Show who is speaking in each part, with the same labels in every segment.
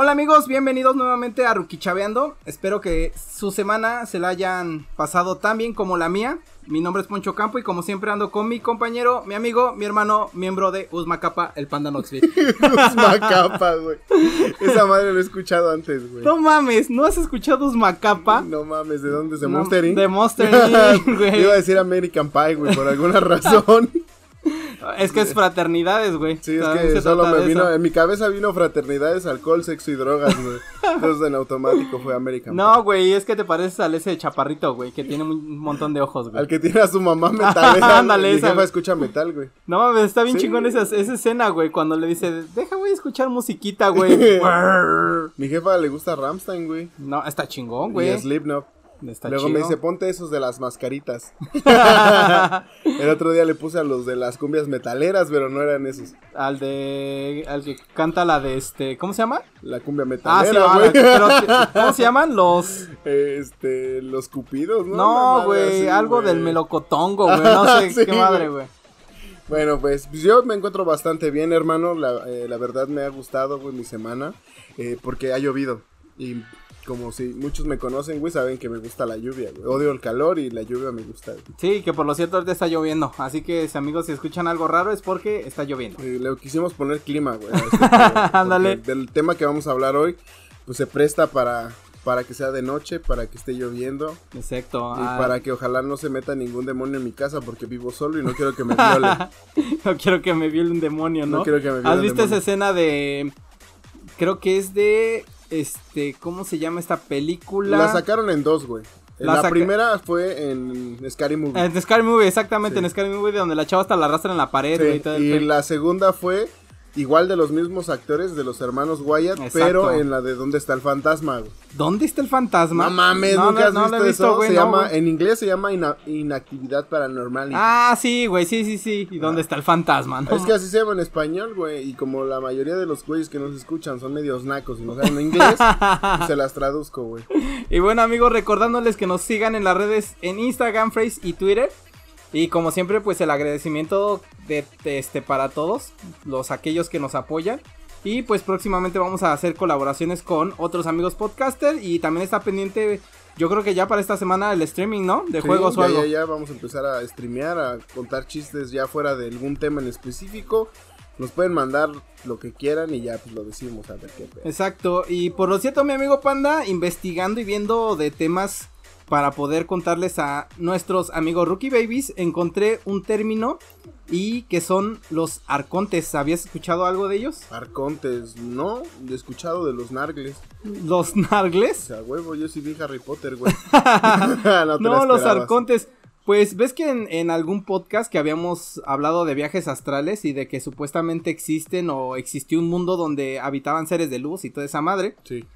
Speaker 1: Hola amigos, bienvenidos nuevamente a Rukichaveando. Espero que su semana se la hayan pasado tan bien como la mía. Mi nombre es Poncho Campo y como siempre ando con mi compañero, mi amigo, mi hermano, miembro de Uzmacapa, el Panda Noxville.
Speaker 2: Uzmacapa, güey. Esa madre lo he escuchado antes, güey.
Speaker 1: No mames, ¿no has escuchado Uzmacapa?
Speaker 2: No mames, ¿de dónde? ¿De Monster Inc?
Speaker 1: De Monster Inc, güey.
Speaker 2: Iba a decir American Pie, güey, por alguna razón.
Speaker 1: Es que es fraternidades, güey.
Speaker 2: Sí, es que solo me vino, en mi cabeza vino fraternidades, alcohol, sexo y drogas, güey. Entonces en automático fue American
Speaker 1: No, güey, es que te pareces al ese chaparrito, güey, que tiene un montón de ojos, güey.
Speaker 2: Al que tiene a su mamá metalera. Ándale, Mi jefa escucha metal, güey.
Speaker 1: No mames, está bien chingón esa, esa escena, güey, cuando le dice, deja, güey, escuchar musiquita, güey.
Speaker 2: Mi jefa le gusta Ramstein, güey.
Speaker 1: No, está chingón, güey.
Speaker 2: Y Slipknot. Luego me dice, ponte esos de las mascaritas. el otro día le puse a los de las cumbias metaleras, pero no eran esos.
Speaker 1: Al de. Al que canta la de este. ¿Cómo se llama?
Speaker 2: La cumbia ah, metalera, güey.
Speaker 1: ¿Cómo se llaman? Los.
Speaker 2: Este. Los cupidos, ¿no?
Speaker 1: No, güey. Algo del melocotongo, güey. No sé qué madre, güey.
Speaker 2: Bueno, pues, pues, yo me encuentro bastante bien, hermano. La, eh, la verdad me ha gustado, güey, mi semana. Eh, porque ha llovido. Y como si muchos me conocen, güey, saben que me gusta la lluvia, güey. Odio el calor y la lluvia me gusta.
Speaker 1: Sí, que por lo cierto ahorita está lloviendo. Así que, amigos, si escuchan algo raro es porque está lloviendo.
Speaker 2: le quisimos poner clima, güey. Este Ándale. del tema que vamos a hablar hoy, pues se presta para, para que sea de noche, para que esté lloviendo.
Speaker 1: Exacto.
Speaker 2: Y ah. para que ojalá no se meta ningún demonio en mi casa porque vivo solo y no quiero que me viole.
Speaker 1: no quiero que me viole un demonio, ¿no?
Speaker 2: No quiero que me viole
Speaker 1: ¿Has visto esa escena de... Creo que es de este, ¿cómo se llama esta película?
Speaker 2: La sacaron en dos, güey. La, primera fue en Scary Movie.
Speaker 1: En Scary Movie, exactamente, en Scary Movie, donde la chava hasta la arrastra en la pared.
Speaker 2: y, la segunda fue igual de los mismos actores de los hermanos Wyatt, pero en la de ¿Dónde está el fantasma?
Speaker 1: ¿Dónde está el fantasma?
Speaker 2: No mames, nunca has visto, eso. se llama, en inglés se llama inactividad paranormal.
Speaker 1: Ah, sí, güey, sí, sí, sí. ¿Y dónde está el fantasma?
Speaker 2: Es que así se llama en español, güey. Y como la mayoría de los güeyes que nos escuchan son medios nacos y no saben inglés, pues se las traduzco, güey.
Speaker 1: Y bueno, amigos, recordándoles que nos sigan en las redes en Instagram, Face y Twitter. Y como siempre, pues el agradecimiento de, este para todos, los aquellos que nos apoyan. Y pues próximamente vamos a hacer colaboraciones con otros amigos podcaster y también está pendiente yo creo que ya para esta semana el streaming, ¿no? De juegos
Speaker 2: o
Speaker 1: algo.
Speaker 2: Ya, ya, vamos a empezar a streamear, a contar chistes ya fuera de algún tema en específico. Nos pueden mandar lo que quieran y ya pues lo decimos a ver qué.
Speaker 1: Exacto, y por lo cierto mi amigo Panda, investigando y viendo de temas para poder contarles a nuestros amigos Rookie Babies, encontré un término y que son los arcontes. ¿Habías escuchado algo de ellos?
Speaker 2: Arcontes, no, he escuchado de los nargles.
Speaker 1: ¿Los nargles?
Speaker 2: O sea, huevo, yo sí vi Harry Potter, güey.
Speaker 1: no, los arcontes. Pues ves que en, en, algún podcast que habíamos hablado de viajes astrales y de que supuestamente existen o existió un mundo donde habitaban seres de luz y toda esa madre.
Speaker 2: Sí.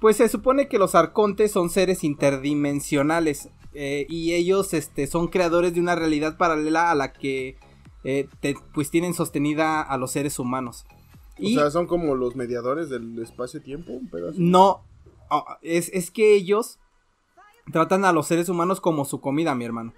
Speaker 1: Pues se supone que los arcontes son seres interdimensionales eh, y ellos este, son creadores de una realidad paralela a la que eh, pues tienen sostenida a los seres humanos.
Speaker 2: O sea, son como los mediadores del espacio-tiempo,
Speaker 1: No, ah, es, es que ellos tratan a los seres humanos como su comida, mi hermano.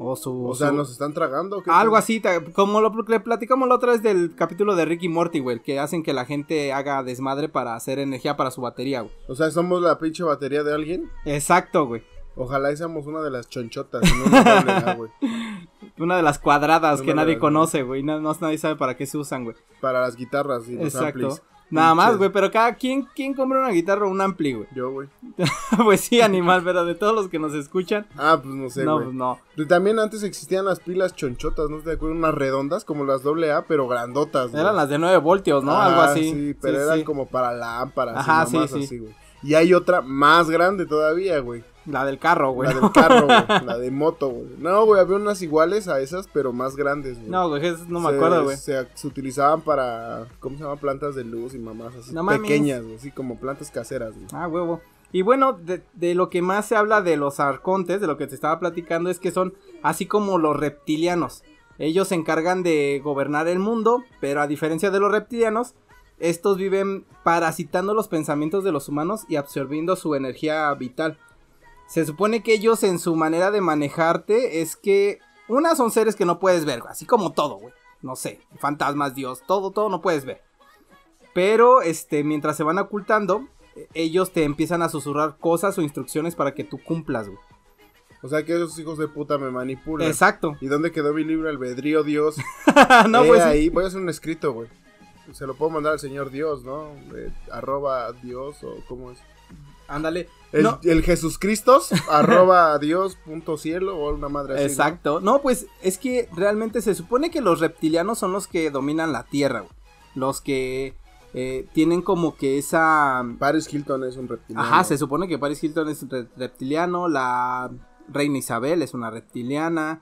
Speaker 2: O, su, o sea, ¿nos están tragando?
Speaker 1: Algo así, como lo le platicamos la otra vez del capítulo de Ricky Morty, güey, que hacen que la gente haga desmadre para hacer energía para su batería, güey.
Speaker 2: O sea, ¿somos la pinche batería de alguien?
Speaker 1: Exacto, güey.
Speaker 2: Ojalá seamos una de las chonchotas, no una,
Speaker 1: güey. una de las cuadradas que nadie conoce, güey. No, nadie sabe para qué se usan, güey.
Speaker 2: Para las guitarras y los Exacto.
Speaker 1: Nada más, güey, pero cada quien, ¿quién compra una guitarra o un ampli, güey?
Speaker 2: Yo, güey.
Speaker 1: pues sí, animal, pero de todos los que nos escuchan.
Speaker 2: Ah, pues no sé,
Speaker 1: No, pues no.
Speaker 2: También antes existían las pilas chonchotas, ¿no te acuerdas? Unas redondas como las AA, pero grandotas,
Speaker 1: Eran las de 9 voltios, ¿no? Algo ah, así.
Speaker 2: Sí, pero eran como para lámparas Ajá, sí, sí. así, güey. Y hay otra más grande todavía, güey.
Speaker 1: La del carro, güey.
Speaker 2: La del carro, güey. La de moto, güey. No, güey, había unas iguales a esas, pero más grandes, güey.
Speaker 1: No, güey, no me acuerdo, güey.
Speaker 2: Se, utilizaban para, ¿cómo se llama? Plantas de luz y mamás así. pequeñas, güey. Así como plantas caseras, güey.
Speaker 1: Ah, huevo. Y bueno, de, de, lo que más se habla de los arcontes, de lo que te estaba platicando, es que son así como los reptilianos. Ellos se encargan de gobernar el mundo, pero a diferencia de los reptilianos, estos viven parasitando los pensamientos de los humanos y absorbiendo su energía vital. Se supone que ellos en su manera de manejarte es que una son seres que no puedes ver, así como todo, güey. No sé, fantasmas, Dios, todo, todo no puedes ver. Pero, este, mientras se van ocultando, eh, ellos te empiezan a susurrar cosas o instrucciones para que tú cumplas, güey.
Speaker 2: O sea que esos hijos de puta me manipulan.
Speaker 1: Exacto.
Speaker 2: ¿Y dónde quedó mi libre albedrío, Dios?
Speaker 1: no,
Speaker 2: Eh,
Speaker 1: pues
Speaker 2: ahí voy a hacer un escrito, güey. Se lo puedo mandar al señor Dios, ¿no? Eh, arroba Dios o cómo es.
Speaker 1: Ándale.
Speaker 2: El,
Speaker 1: No,
Speaker 2: el Jesús Cristos, arroba Dios punto cielo o una madre así.
Speaker 1: exacto. No, pues es que realmente se supone que los reptilianos son los que dominan la Tierra, güey. Los que eh, tienen como que esa...
Speaker 2: Paris Hilton es un reptiliano.
Speaker 1: Ajá, se supone que Paris Hilton es un re- reptiliano, la reina Isabel es una reptiliana.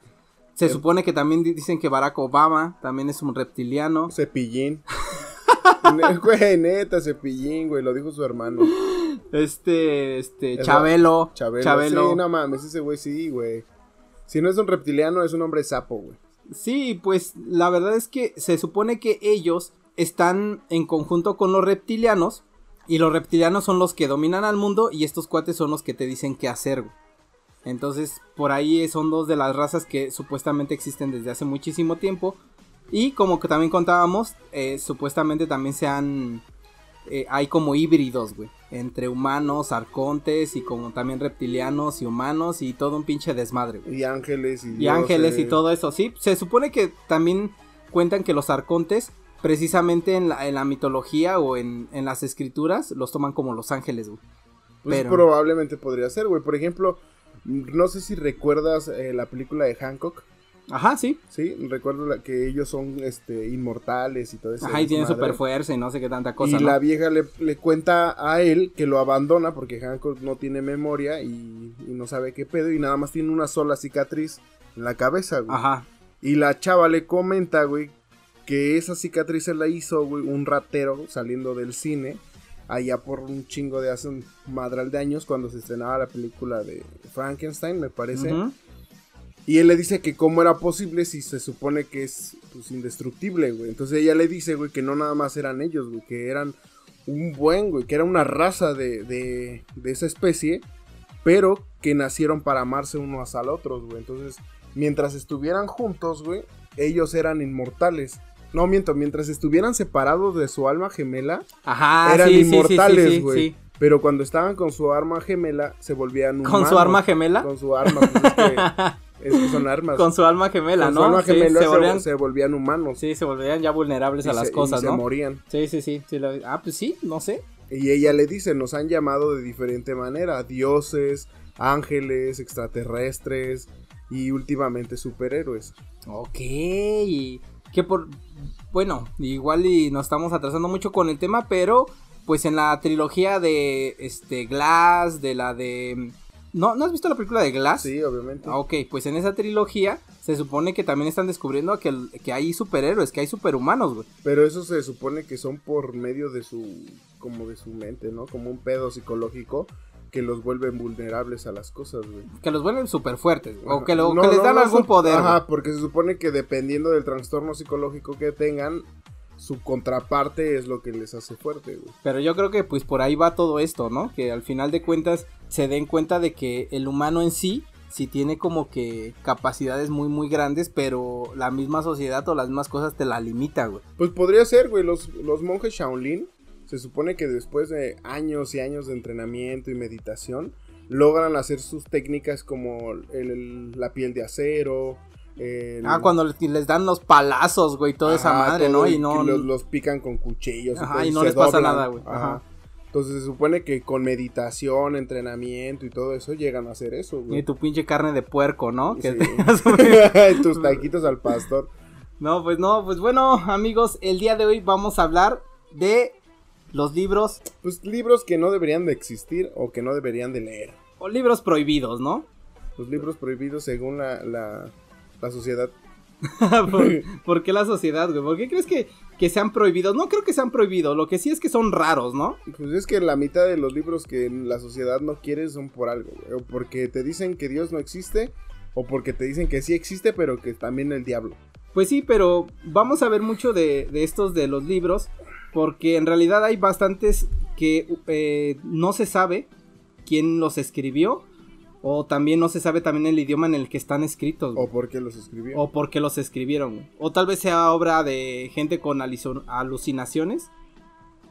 Speaker 1: Se
Speaker 2: Eh.
Speaker 1: supone que también di- dicen que Barack Obama también es un reptiliano.
Speaker 2: Cepillín. Güey, neta, cepillín, güey, lo dijo su hermano.
Speaker 1: Este, este,
Speaker 2: Es
Speaker 1: Chabelo.
Speaker 2: Chabelo.
Speaker 1: Chabelo.
Speaker 2: Sí, no mames, ese güey sí, güey. Si no es un reptiliano, es un hombre sapo, güey.
Speaker 1: Sí, pues la verdad es que se supone que ellos están en conjunto con los reptilianos y los reptilianos son los que dominan al mundo y estos cuates son los que te dicen qué hacer. güey. Entonces, por ahí son dos de las razas que supuestamente existen desde hace muchísimo tiempo y como que también contábamos, eh, supuestamente también se han eh, hay como híbridos, güey, entre humanos, arcontes y como también reptilianos y humanos y todo un pinche desmadre. güey.
Speaker 2: Y ángeles y,
Speaker 1: Y ángeles y todo eso, sí. Se supone que también cuentan que los arcontes, precisamente en la, en la mitología o en, en las escrituras, los toman como los ángeles, güey.
Speaker 2: Pues
Speaker 1: pero-
Speaker 2: probablemente podría ser, güey. Por ejemplo, no sé si recuerdas eh, la película de Hancock.
Speaker 1: Ajá, sí.
Speaker 2: Sí, recuerdo la- que ellos son este inmortales y todo eso.
Speaker 1: Ajá, y tienen super fuerza y no sé qué tanta cosa,
Speaker 2: y
Speaker 1: ¿no?
Speaker 2: la vieja le, le cuenta a él que lo abandona porque Hancock no tiene memoria y, y no sabe qué pedo y nada más tiene una sola cicatriz en la cabeza, güey.
Speaker 1: Ajá.
Speaker 2: Y la chava le comenta, güey, que esa cicatriz se la hizo, güey, un ratero saliendo del cine allá por un chingo de hace un madral de años cuando se estrenaba la película de Frankenstein, me parece. Y él le dice que cómo era posible si se supone que es pues, indestructible, güey. Entonces ella le dice, güey, que no nada más eran ellos, güey, que eran un buen, güey, que era una raza de, de, de esa especie, pero que nacieron para amarse unos al otros, güey. Entonces, mientras estuvieran juntos, güey, ellos eran inmortales. No, miento, mientras estuvieran separados de su alma gemela,
Speaker 1: Ajá,
Speaker 2: eran
Speaker 1: sí, sí,
Speaker 2: inmortales, güey.
Speaker 1: sí.
Speaker 2: Pero cuando estaban con su arma gemela, se volvían humanos.
Speaker 1: ¿Con su arma gemela?
Speaker 2: Con su arma, pues es que, es que son armas.
Speaker 1: Con su alma gemela,
Speaker 2: Con
Speaker 1: ¿no?
Speaker 2: su alma
Speaker 1: Sí,
Speaker 2: gemela
Speaker 1: se
Speaker 2: se,
Speaker 1: volvían,
Speaker 2: se volvían humanos.
Speaker 1: sí, se volvían ya vulnerables
Speaker 2: y
Speaker 1: a las
Speaker 2: se- y
Speaker 1: cosas,
Speaker 2: se
Speaker 1: ¿no?
Speaker 2: morían.
Speaker 1: Sí, sí, sí, sí, lo- Ah, pues sí, no sé.
Speaker 2: Y ella le dice, nos han llamado de diferente manera, dioses, ángeles, extraterrestres y últimamente superhéroes.
Speaker 1: Ok, y que por... Bueno, igual y nos estamos atrasando mucho con el tema, pero pues en la trilogía de este Glass, de la de... ¿No, ¿no has visto la película de Glass?
Speaker 2: Sí, obviamente.
Speaker 1: Ah, Ok, pues en esa trilogía se supone que también están descubriendo que, que hay superhéroes, que hay superhumanos, güey.
Speaker 2: Pero eso se supone que son por medio de su, como de su mente, ¿no? Como un pedo psicológico que los vuelven vulnerables a las cosas, güey.
Speaker 1: Que los vuelven súper fuertes, güey, o que, lo-
Speaker 2: No,
Speaker 1: que les
Speaker 2: no,
Speaker 1: dan
Speaker 2: no
Speaker 1: algún poder.
Speaker 2: Ajá, porque se supone que dependiendo del trastorno psicológico que tengan, su contraparte es lo que les hace fuerte, güey.
Speaker 1: Pero yo creo que pues por ahí va todo esto, ¿no? Que al final de cuentas se den cuenta de que el humano en sí sí tiene como que capacidades muy muy grandes, pero la misma sociedad o las mismas cosas te la limita, güey.
Speaker 2: Pues podría ser, güey, los, los monjes Shaolin, se supone que después de años y años de entrenamiento y meditación, logran hacer sus técnicas como el- el- la piel de acero. El-
Speaker 1: Ah, cuando les, les dan los palazos, güey, toda esa
Speaker 2: Ajá,
Speaker 1: madre,
Speaker 2: todo,
Speaker 1: ¿no? Y no
Speaker 2: que los, los pican con cuchillos.
Speaker 1: Ajá, y no les pasa nada, güey. Ajá.
Speaker 2: Entonces se supone que con meditación, entrenamiento y todo eso llegan a hacer eso,
Speaker 1: y
Speaker 2: güey.
Speaker 1: tu pinche carne de puerco, ¿no? Que
Speaker 2: Sí. Y tus taquitos al pastor.
Speaker 1: No, pues no, pues bueno, amigos, el día de hoy vamos a hablar de los libros
Speaker 2: Pues libros que no deberían de existir o que no deberían de leer.
Speaker 1: o libros prohibidos, ¿no?
Speaker 2: Los libros prohibidos según la, la, la sociedad.
Speaker 1: ¿Por, por qué la sociedad, güey? ¿Por qué crees que, que sean prohibidos? No creo que sean prohibidos, lo que sí es que son raros, ¿no?
Speaker 2: Pues es que la mitad de los libros que la sociedad no quiere son por algo, güey. O porque te dicen que Dios no existe, o porque te dicen que sí existe, pero que también el diablo.
Speaker 1: Pues sí, pero vamos a ver mucho de, de estos de los libros, porque en realidad hay bastantes que eh, no se sabe quién los escribió, o también no se sabe también el idioma en el que están escritos, güey.
Speaker 2: O porque los escribió.
Speaker 1: O por qué los escribieron, güey. O tal vez sea obra de gente con alucinaciones.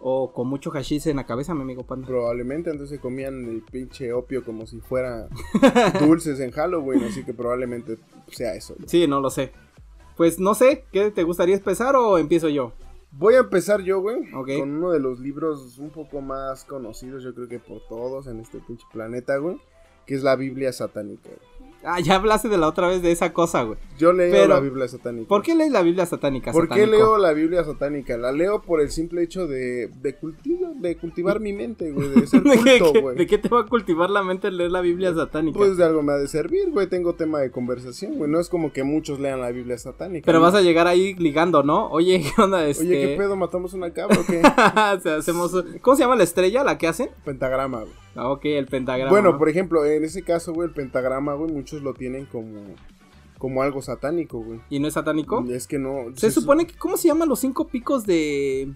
Speaker 1: O con mucho hashish en la cabeza, mi amigo Panda.
Speaker 2: Probablemente antes se comían el pinche opio como si fuera dulces en Halloween, así que probablemente sea eso. güey.
Speaker 1: Sí, no lo sé. Pues no sé, ¿qué te gustaría empezar o empiezo yo?
Speaker 2: Voy a empezar yo, güey, con uno de los libros un poco más conocidos, yo creo que por todos en este pinche planeta, güey, que es la Biblia satánica.
Speaker 1: Ah, ya hablaste de la otra vez de esa cosa, güey.
Speaker 2: Yo leo
Speaker 1: Pero,
Speaker 2: la Biblia satánica.
Speaker 1: ¿Por qué lees la Biblia satánica?
Speaker 2: ¿Por qué leo la Biblia satánica? La leo por el simple hecho de, de, cultivo, de cultivar mi mente, güey, de ser
Speaker 1: ¿De qué,
Speaker 2: culto, güey.
Speaker 1: ¿De qué te va a cultivar la mente leer la Biblia satánica?
Speaker 2: Pues de algo me ha de servir, güey. Tengo tema de conversación, güey. No es como que muchos lean la Biblia satánica.
Speaker 1: Pero vas a llegar ahí ligando, ¿no? Oye, ¿qué onda? Este...
Speaker 2: Oye, ¿qué pedo? ¿Matamos una cabra o qué?
Speaker 1: O sea, hacemos... ¿Cómo se llama la estrella, la que hacen?
Speaker 2: Pentagrama, güey.
Speaker 1: Ah, ok, el pentagrama.
Speaker 2: Bueno, por ejemplo, en ese caso, güey, el pentagrama, güey, muchos lo tienen como, como algo satánico, güey.
Speaker 1: ¿Y no es satánico?
Speaker 2: Es que no.
Speaker 1: Se supone que... ¿Cómo se llaman los cinco picos de...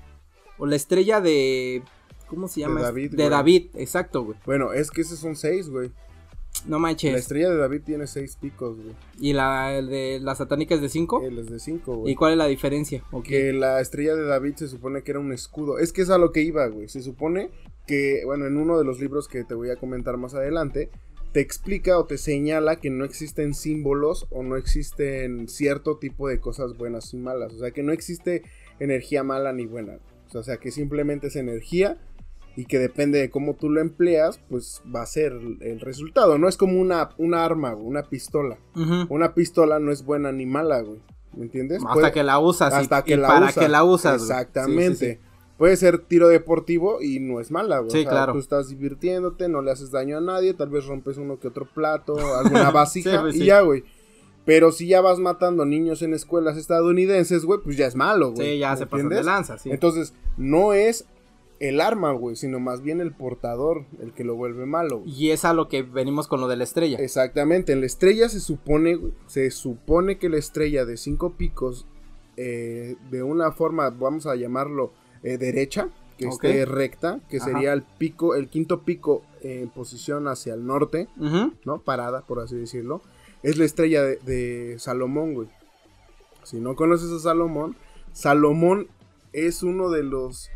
Speaker 1: O la estrella de... ¿Cómo se llama?
Speaker 2: De David,
Speaker 1: De
Speaker 2: güey.
Speaker 1: David, exacto, güey.
Speaker 2: Bueno, es que esos son seis, güey.
Speaker 1: No
Speaker 2: La
Speaker 1: manches.
Speaker 2: estrella de David tiene seis picos, güey.
Speaker 1: ¿Y la de la satánica es de cinco?
Speaker 2: Es de cinco,
Speaker 1: ¿Y
Speaker 2: güey.
Speaker 1: cuál es la diferencia? Ok.
Speaker 2: Que la estrella de David se supone que era un escudo. Es que es a lo que iba, güey. Se supone que, bueno, en uno de los libros que te voy a comentar más adelante, te explica o te señala que no existen símbolos o no existen cierto tipo de cosas buenas y malas. O sea, que no existe energía mala ni buena. O sea, que simplemente es energía y que depende de cómo tú lo empleas, pues va a ser el resultado. No es como una, una arma, güey, una pistola. Una pistola no es buena ni mala, güey. ¿Me entiendes?
Speaker 1: Hasta
Speaker 2: Puede-
Speaker 1: que la usas. y-
Speaker 2: hasta que
Speaker 1: y
Speaker 2: la
Speaker 1: para
Speaker 2: usas.
Speaker 1: que la usas. güey.
Speaker 2: Exactamente.
Speaker 1: Sí, sí, sí.
Speaker 2: Puede ser tiro deportivo y no es mala, güey.
Speaker 1: Sí,
Speaker 2: O sea,
Speaker 1: claro.
Speaker 2: Tú estás divirtiéndote, no le haces daño a nadie, tal vez rompes uno que otro plato, alguna vasija
Speaker 1: Sí, pues,
Speaker 2: y
Speaker 1: sí.
Speaker 2: ya, güey. Pero si ya vas matando niños en escuelas estadounidenses, güey, pues ya es malo, güey.
Speaker 1: Sí, ya
Speaker 2: ¿me
Speaker 1: se pasan de lanza, sí.
Speaker 2: Entonces, no es el arma, güey, sino más bien el portador el que lo vuelve malo. güey.
Speaker 1: Y es a lo que venimos con lo de la estrella.
Speaker 2: Exactamente, en la estrella se supone, se supone que la estrella de cinco picos, eh, de una forma, vamos a llamarlo eh, derecha, que esté recta, que
Speaker 1: Ajá.
Speaker 2: sería el pico, el quinto pico en posición hacia el norte. ¿no? Parada, por así decirlo, es la estrella de, de Salomón, güey. Si no conoces a Salomón, Salomón es uno de los,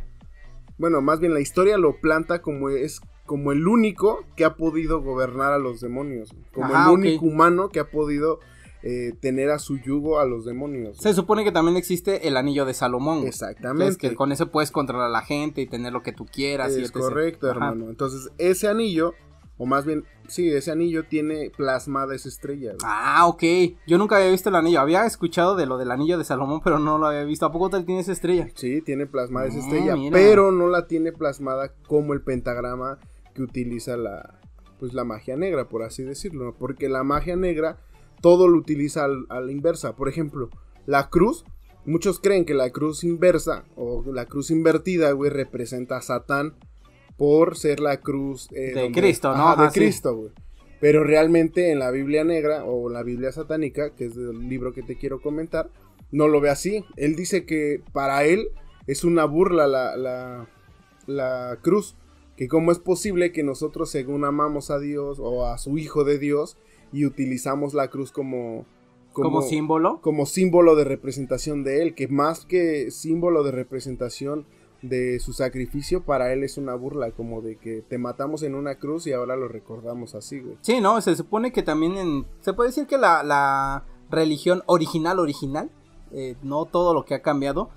Speaker 2: bueno, más bien la historia lo planta como es como el único que ha podido gobernar a los demonios, como
Speaker 1: Ajá,
Speaker 2: el único humano que ha podido eh, tener a su yugo a los demonios.
Speaker 1: Se supone que también existe el anillo de Salomón.
Speaker 2: Exactamente.
Speaker 1: Es que con eso puedes controlar a la gente y tener lo que tú quieras. y
Speaker 2: Es
Speaker 1: etc.
Speaker 2: correcto,
Speaker 1: Ajá.
Speaker 2: hermano. Entonces, ese anillo, o más bien, sí, ese anillo tiene plasmada esa estrella. güey.
Speaker 1: Ah, ok. Yo nunca había visto el anillo. Había escuchado de lo del anillo de Salomón, pero no lo había visto. ¿A poco tal tiene esa estrella?
Speaker 2: Sí, tiene plasmada esa
Speaker 1: Ah,
Speaker 2: estrella,
Speaker 1: mira.
Speaker 2: pero no la tiene plasmada como el pentagrama que utiliza la, pues la magia negra, por así decirlo, porque la magia negra todo lo utiliza al- a la inversa. Por ejemplo, la cruz, muchos creen que la cruz inversa o la cruz invertida, güey, representa a Satán por ser la cruz eh,
Speaker 1: De Cristo, ¿no?
Speaker 2: Ajá, de
Speaker 1: sí.
Speaker 2: Cristo, güey. Pero realmente en la Biblia negra o la Biblia satánica, que es el libro que te quiero comentar, no lo ve así. Él dice que para él es una burla la, la, la cruz. Que cómo es posible que nosotros según amamos a Dios o a su Hijo de Dios y utilizamos la cruz como...
Speaker 1: Como, símbolo.
Speaker 2: como símbolo de representación de él, que más que símbolo de representación de su sacrificio, para él es una burla, como de que te matamos en una cruz y ahora lo recordamos así, güey.
Speaker 1: Sí, no, se supone que también en... Se puede decir que la, la religión original, original, eh, no todo lo que ha cambiado,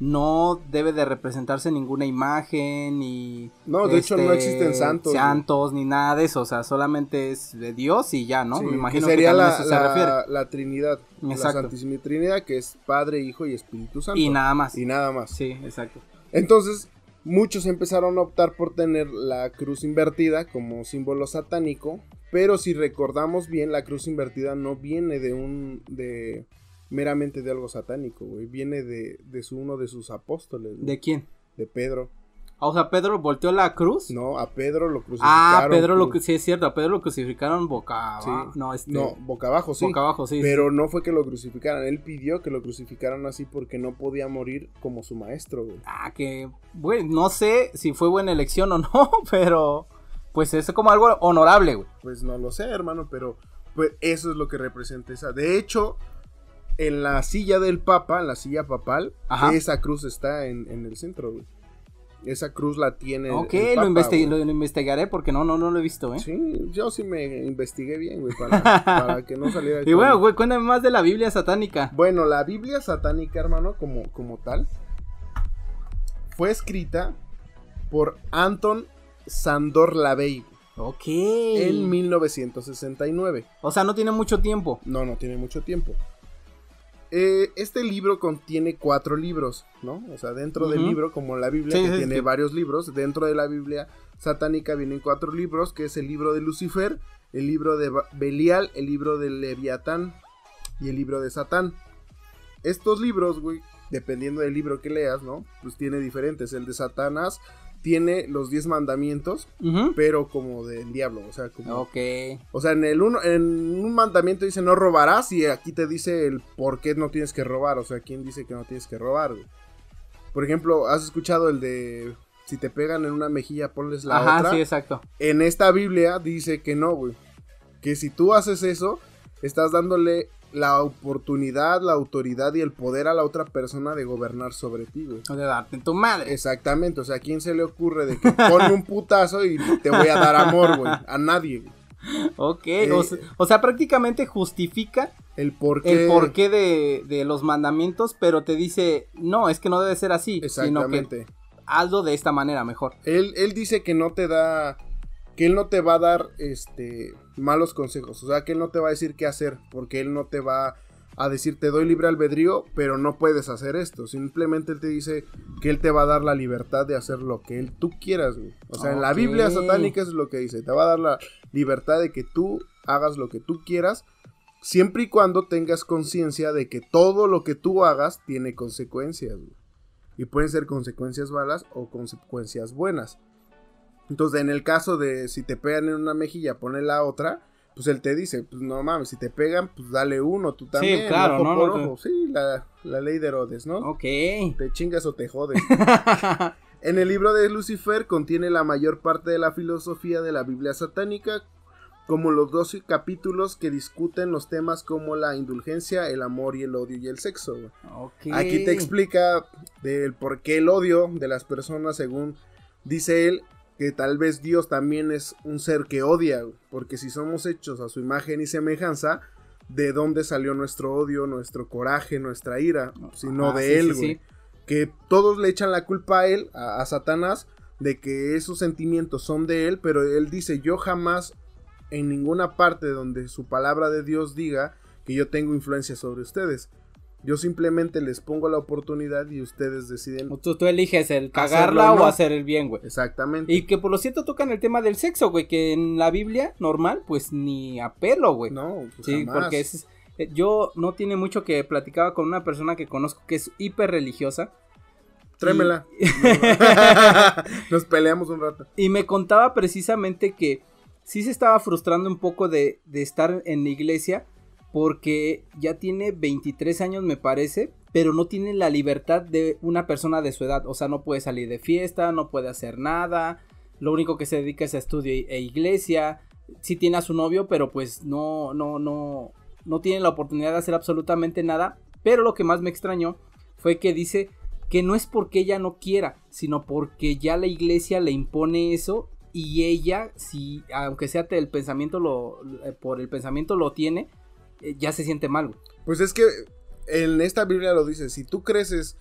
Speaker 1: no debe de representarse ninguna imagen ni...
Speaker 2: No, de hecho no existen santos.
Speaker 1: Santos ni nada de eso, o sea, solamente es de Dios y ya, ¿no?
Speaker 2: Sí,
Speaker 1: Me
Speaker 2: que
Speaker 1: imagino
Speaker 2: sería
Speaker 1: también
Speaker 2: la,
Speaker 1: se refiere.
Speaker 2: la, la Trinidad,
Speaker 1: Exacto.
Speaker 2: la Santísima Trinidad, que es Padre, Hijo y Espíritu Santo.
Speaker 1: Y nada más.
Speaker 2: Y nada más.
Speaker 1: Sí, exacto.
Speaker 2: Entonces, muchos empezaron a optar por tener la cruz invertida como símbolo satánico, pero si recordamos bien, la cruz invertida no viene de un de meramente de algo satánico, güey, viene de, de su, uno de sus apóstoles, güey,
Speaker 1: ¿De quién?
Speaker 2: de Pedro.
Speaker 1: Ah, O sea, Pedro volteó la cruz.
Speaker 2: No, a Pedro lo crucificaron.
Speaker 1: ah, Pedro lo sí es cierto, a Pedro lo crucificaron boca
Speaker 2: Sí.
Speaker 1: abajo. No, este,
Speaker 2: No, boca abajo, sí.
Speaker 1: boca abajo, sí.
Speaker 2: Pero no fue que lo crucificaran, él pidió que lo crucificaran así porque no podía morir como su maestro, güey.
Speaker 1: Ah, que, bueno, no sé si fue buena elección o no, pero pues es como algo honorable, güey.
Speaker 2: Pues no lo sé, hermano, pero pues eso es lo que representa esa. De hecho, en la silla del Papa, en la silla papal,
Speaker 1: Ajá.
Speaker 2: esa cruz está en, en el centro, güey. Esa cruz la tiene.
Speaker 1: Ok,
Speaker 2: el
Speaker 1: lo,
Speaker 2: Papa,
Speaker 1: investi-
Speaker 2: güey.
Speaker 1: lo, lo investigaré porque no, no, no lo he visto, ¿eh?
Speaker 2: Sí, yo sí me investigué bien, güey, para, para que no saliera.
Speaker 1: Y bueno, güey, cuéntame más de la Biblia satánica.
Speaker 2: Bueno, la Biblia satánica, hermano, como, como tal, fue escrita por Anton Sandor Lavey
Speaker 1: Ok.
Speaker 2: en 1969.
Speaker 1: O sea, no tiene mucho tiempo.
Speaker 2: No, no tiene mucho tiempo. Eh, este libro contiene cuatro libros, ¿no? O sea, dentro del libro, como la Biblia,
Speaker 1: Sí,
Speaker 2: que
Speaker 1: sí,
Speaker 2: tiene
Speaker 1: sí.
Speaker 2: varios libros, dentro de la Biblia satánica vienen cuatro libros, que es el libro de Lucifer, el libro de Belial, el libro de Leviatán y el libro de Satán. Estos libros, güey, dependiendo del libro que leas, ¿no? Pues tiene diferentes. El de Satanás tiene los diez mandamientos,
Speaker 1: Ujú.
Speaker 2: pero como del diablo, o sea, como...
Speaker 1: Ok.
Speaker 2: O sea, en el uno, en un mandamiento dice no robarás y aquí te dice el por qué no tienes que robar. O sea, quién dice que no tienes que robar, güey. Por ejemplo, ¿has escuchado el de si te pegan en una mejilla ponles la
Speaker 1: Ajá,
Speaker 2: otra?
Speaker 1: sí, exacto.
Speaker 2: En esta Biblia dice que no, güey. Que si tú haces eso, estás dándole la oportunidad, la autoridad y el poder a la otra persona de gobernar sobre ti, güey.
Speaker 1: O de darte en tu madre.
Speaker 2: Exactamente, o sea, ¿a quién se le ocurre de que ponme un putazo y te voy a dar amor, güey? A nadie, güey.
Speaker 1: Ok.
Speaker 2: Eh,
Speaker 1: o, sea, o sea, prácticamente justifica
Speaker 2: El por qué.
Speaker 1: el porqué de, de los mandamientos, pero te dice, no, es que no debe ser así, sino que
Speaker 2: Exactamente.
Speaker 1: hazlo de esta manera mejor.
Speaker 2: Él, él dice que no te da. Que él no te va a dar este malos consejos. O sea, que él no te va a decir qué hacer. Porque él no te va a decir te doy libre albedrío, pero no puedes hacer esto. Simplemente él te dice que él te va a dar la libertad de hacer lo que él tú quieras, güey. O sea, en la. Biblia satánica es lo que dice. Te va a dar la libertad de que tú hagas lo que tú quieras. Siempre y cuando tengas conciencia de que todo lo que tú hagas tiene consecuencias, güey. Y pueden ser consecuencias malas o consecuencias buenas. Entonces, en el caso de si te pegan en una mejilla, pone la otra, pues él te dice, pues no mames, si te pegan, pues dale uno, tú también.
Speaker 1: claro,
Speaker 2: ojo
Speaker 1: ¿no?
Speaker 2: por
Speaker 1: te-
Speaker 2: ojo. Sí, la, la ley de Herodes, ¿no?
Speaker 1: Ok.
Speaker 2: Te chingas o te jodes. En el libro de Lucifer contiene la mayor parte de la filosofía de la Biblia satánica, como los 12 capítulos que discuten los temas como la indulgencia, el amor y el odio y el sexo. güey.
Speaker 1: ok.
Speaker 2: Aquí te explica del por qué el odio de las personas, según dice él, que tal vez Dios también es un ser que odia, porque si somos hechos a su imagen y semejanza, ¿de dónde salió nuestro odio, nuestro coraje, nuestra ira? Sino
Speaker 1: Ah,
Speaker 2: de
Speaker 1: sí,
Speaker 2: él,
Speaker 1: sí,
Speaker 2: güey.
Speaker 1: sí.
Speaker 2: Que todos le echan la culpa a él, a, a Satanás, de que esos sentimientos son de él, pero él dice, yo jamás en ninguna parte donde su palabra de Dios diga que yo tengo influencia sobre ustedes. Yo simplemente les pongo la oportunidad y ustedes deciden.
Speaker 1: Tú, tú eliges el cagarla
Speaker 2: o no.
Speaker 1: hacer el bien, güey.
Speaker 2: Exactamente.
Speaker 1: Y que por lo cierto tocan el tema del sexo, güey, que en la Biblia normal, pues ni a pelo, güey.
Speaker 2: no, pues
Speaker 1: sí,
Speaker 2: jamás.
Speaker 1: porque es, eh, yo no tiene mucho que platicaba con una persona que conozco que es hiper religiosa
Speaker 2: Tráemela. Nos peleamos un rato.
Speaker 1: y me contaba precisamente que sí se estaba frustrando un poco de, de estar en la iglesia porque ya tiene 23 años me parece, pero no tiene la libertad de una persona de su edad, o sea, no puede salir de fiesta, no puede hacer nada, lo único que se dedica es a estudio e- iglesia, sí tiene a su novio, pero pues no, no, no, no tiene la oportunidad de hacer absolutamente nada, pero lo que más me extrañó fue que dice que no es porque ella no quiera, sino porque ya la iglesia le impone eso y ella, si aunque sea el pensamiento lo, eh, por el pensamiento lo tiene, eh, ya se siente mal, güey.
Speaker 2: Pues es que en esta Biblia lo dice, si tú creces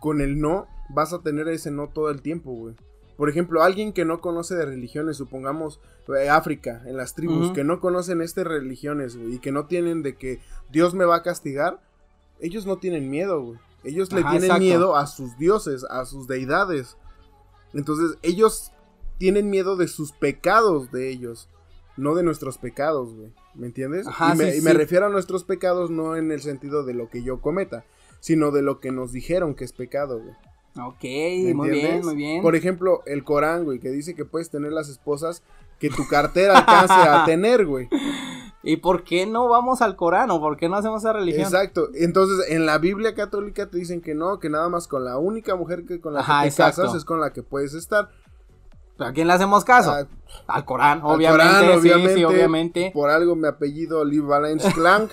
Speaker 2: con el no, vas a tener ese no todo el tiempo, güey. Por ejemplo, alguien que no conoce de religiones, supongamos eh, África, en las tribus, que no conocen estas religiones, güey, y que no tienen de que Dios me va a castigar, ellos no tienen miedo, güey. Ellos le tienen
Speaker 1: exacto.
Speaker 2: miedo a sus dioses, a sus deidades. Entonces, ellos tienen miedo de sus pecados de ellos, no de nuestros pecados, güey. ¿Me entiendes?
Speaker 1: Ajá,
Speaker 2: y me,
Speaker 1: sí,
Speaker 2: y me
Speaker 1: sí.
Speaker 2: refiero a nuestros pecados no en el sentido de lo que yo cometa, sino de lo que nos dijeron que es pecado, güey.
Speaker 1: Ok,
Speaker 2: ¿Me
Speaker 1: muy bien, muy bien.
Speaker 2: Por ejemplo, el Corán, güey, que dice que puedes tener las esposas que tu cartera alcance a tener, güey.
Speaker 1: ¿Y por qué no vamos al Corán o por qué no hacemos esa religión?
Speaker 2: Exacto. Entonces, en la Biblia católica te dicen que no, que nada más con la única mujer que con la
Speaker 1: Ajá,
Speaker 2: que te
Speaker 1: exacto.
Speaker 2: casas es con la que puedes estar.
Speaker 1: ¿A quién le hacemos caso?
Speaker 2: Ah,
Speaker 1: al Corán,
Speaker 2: al
Speaker 1: obviamente,
Speaker 2: Corán, obviamente,
Speaker 1: sí, obviamente.
Speaker 2: Por algo mi apellido Livalens Clank.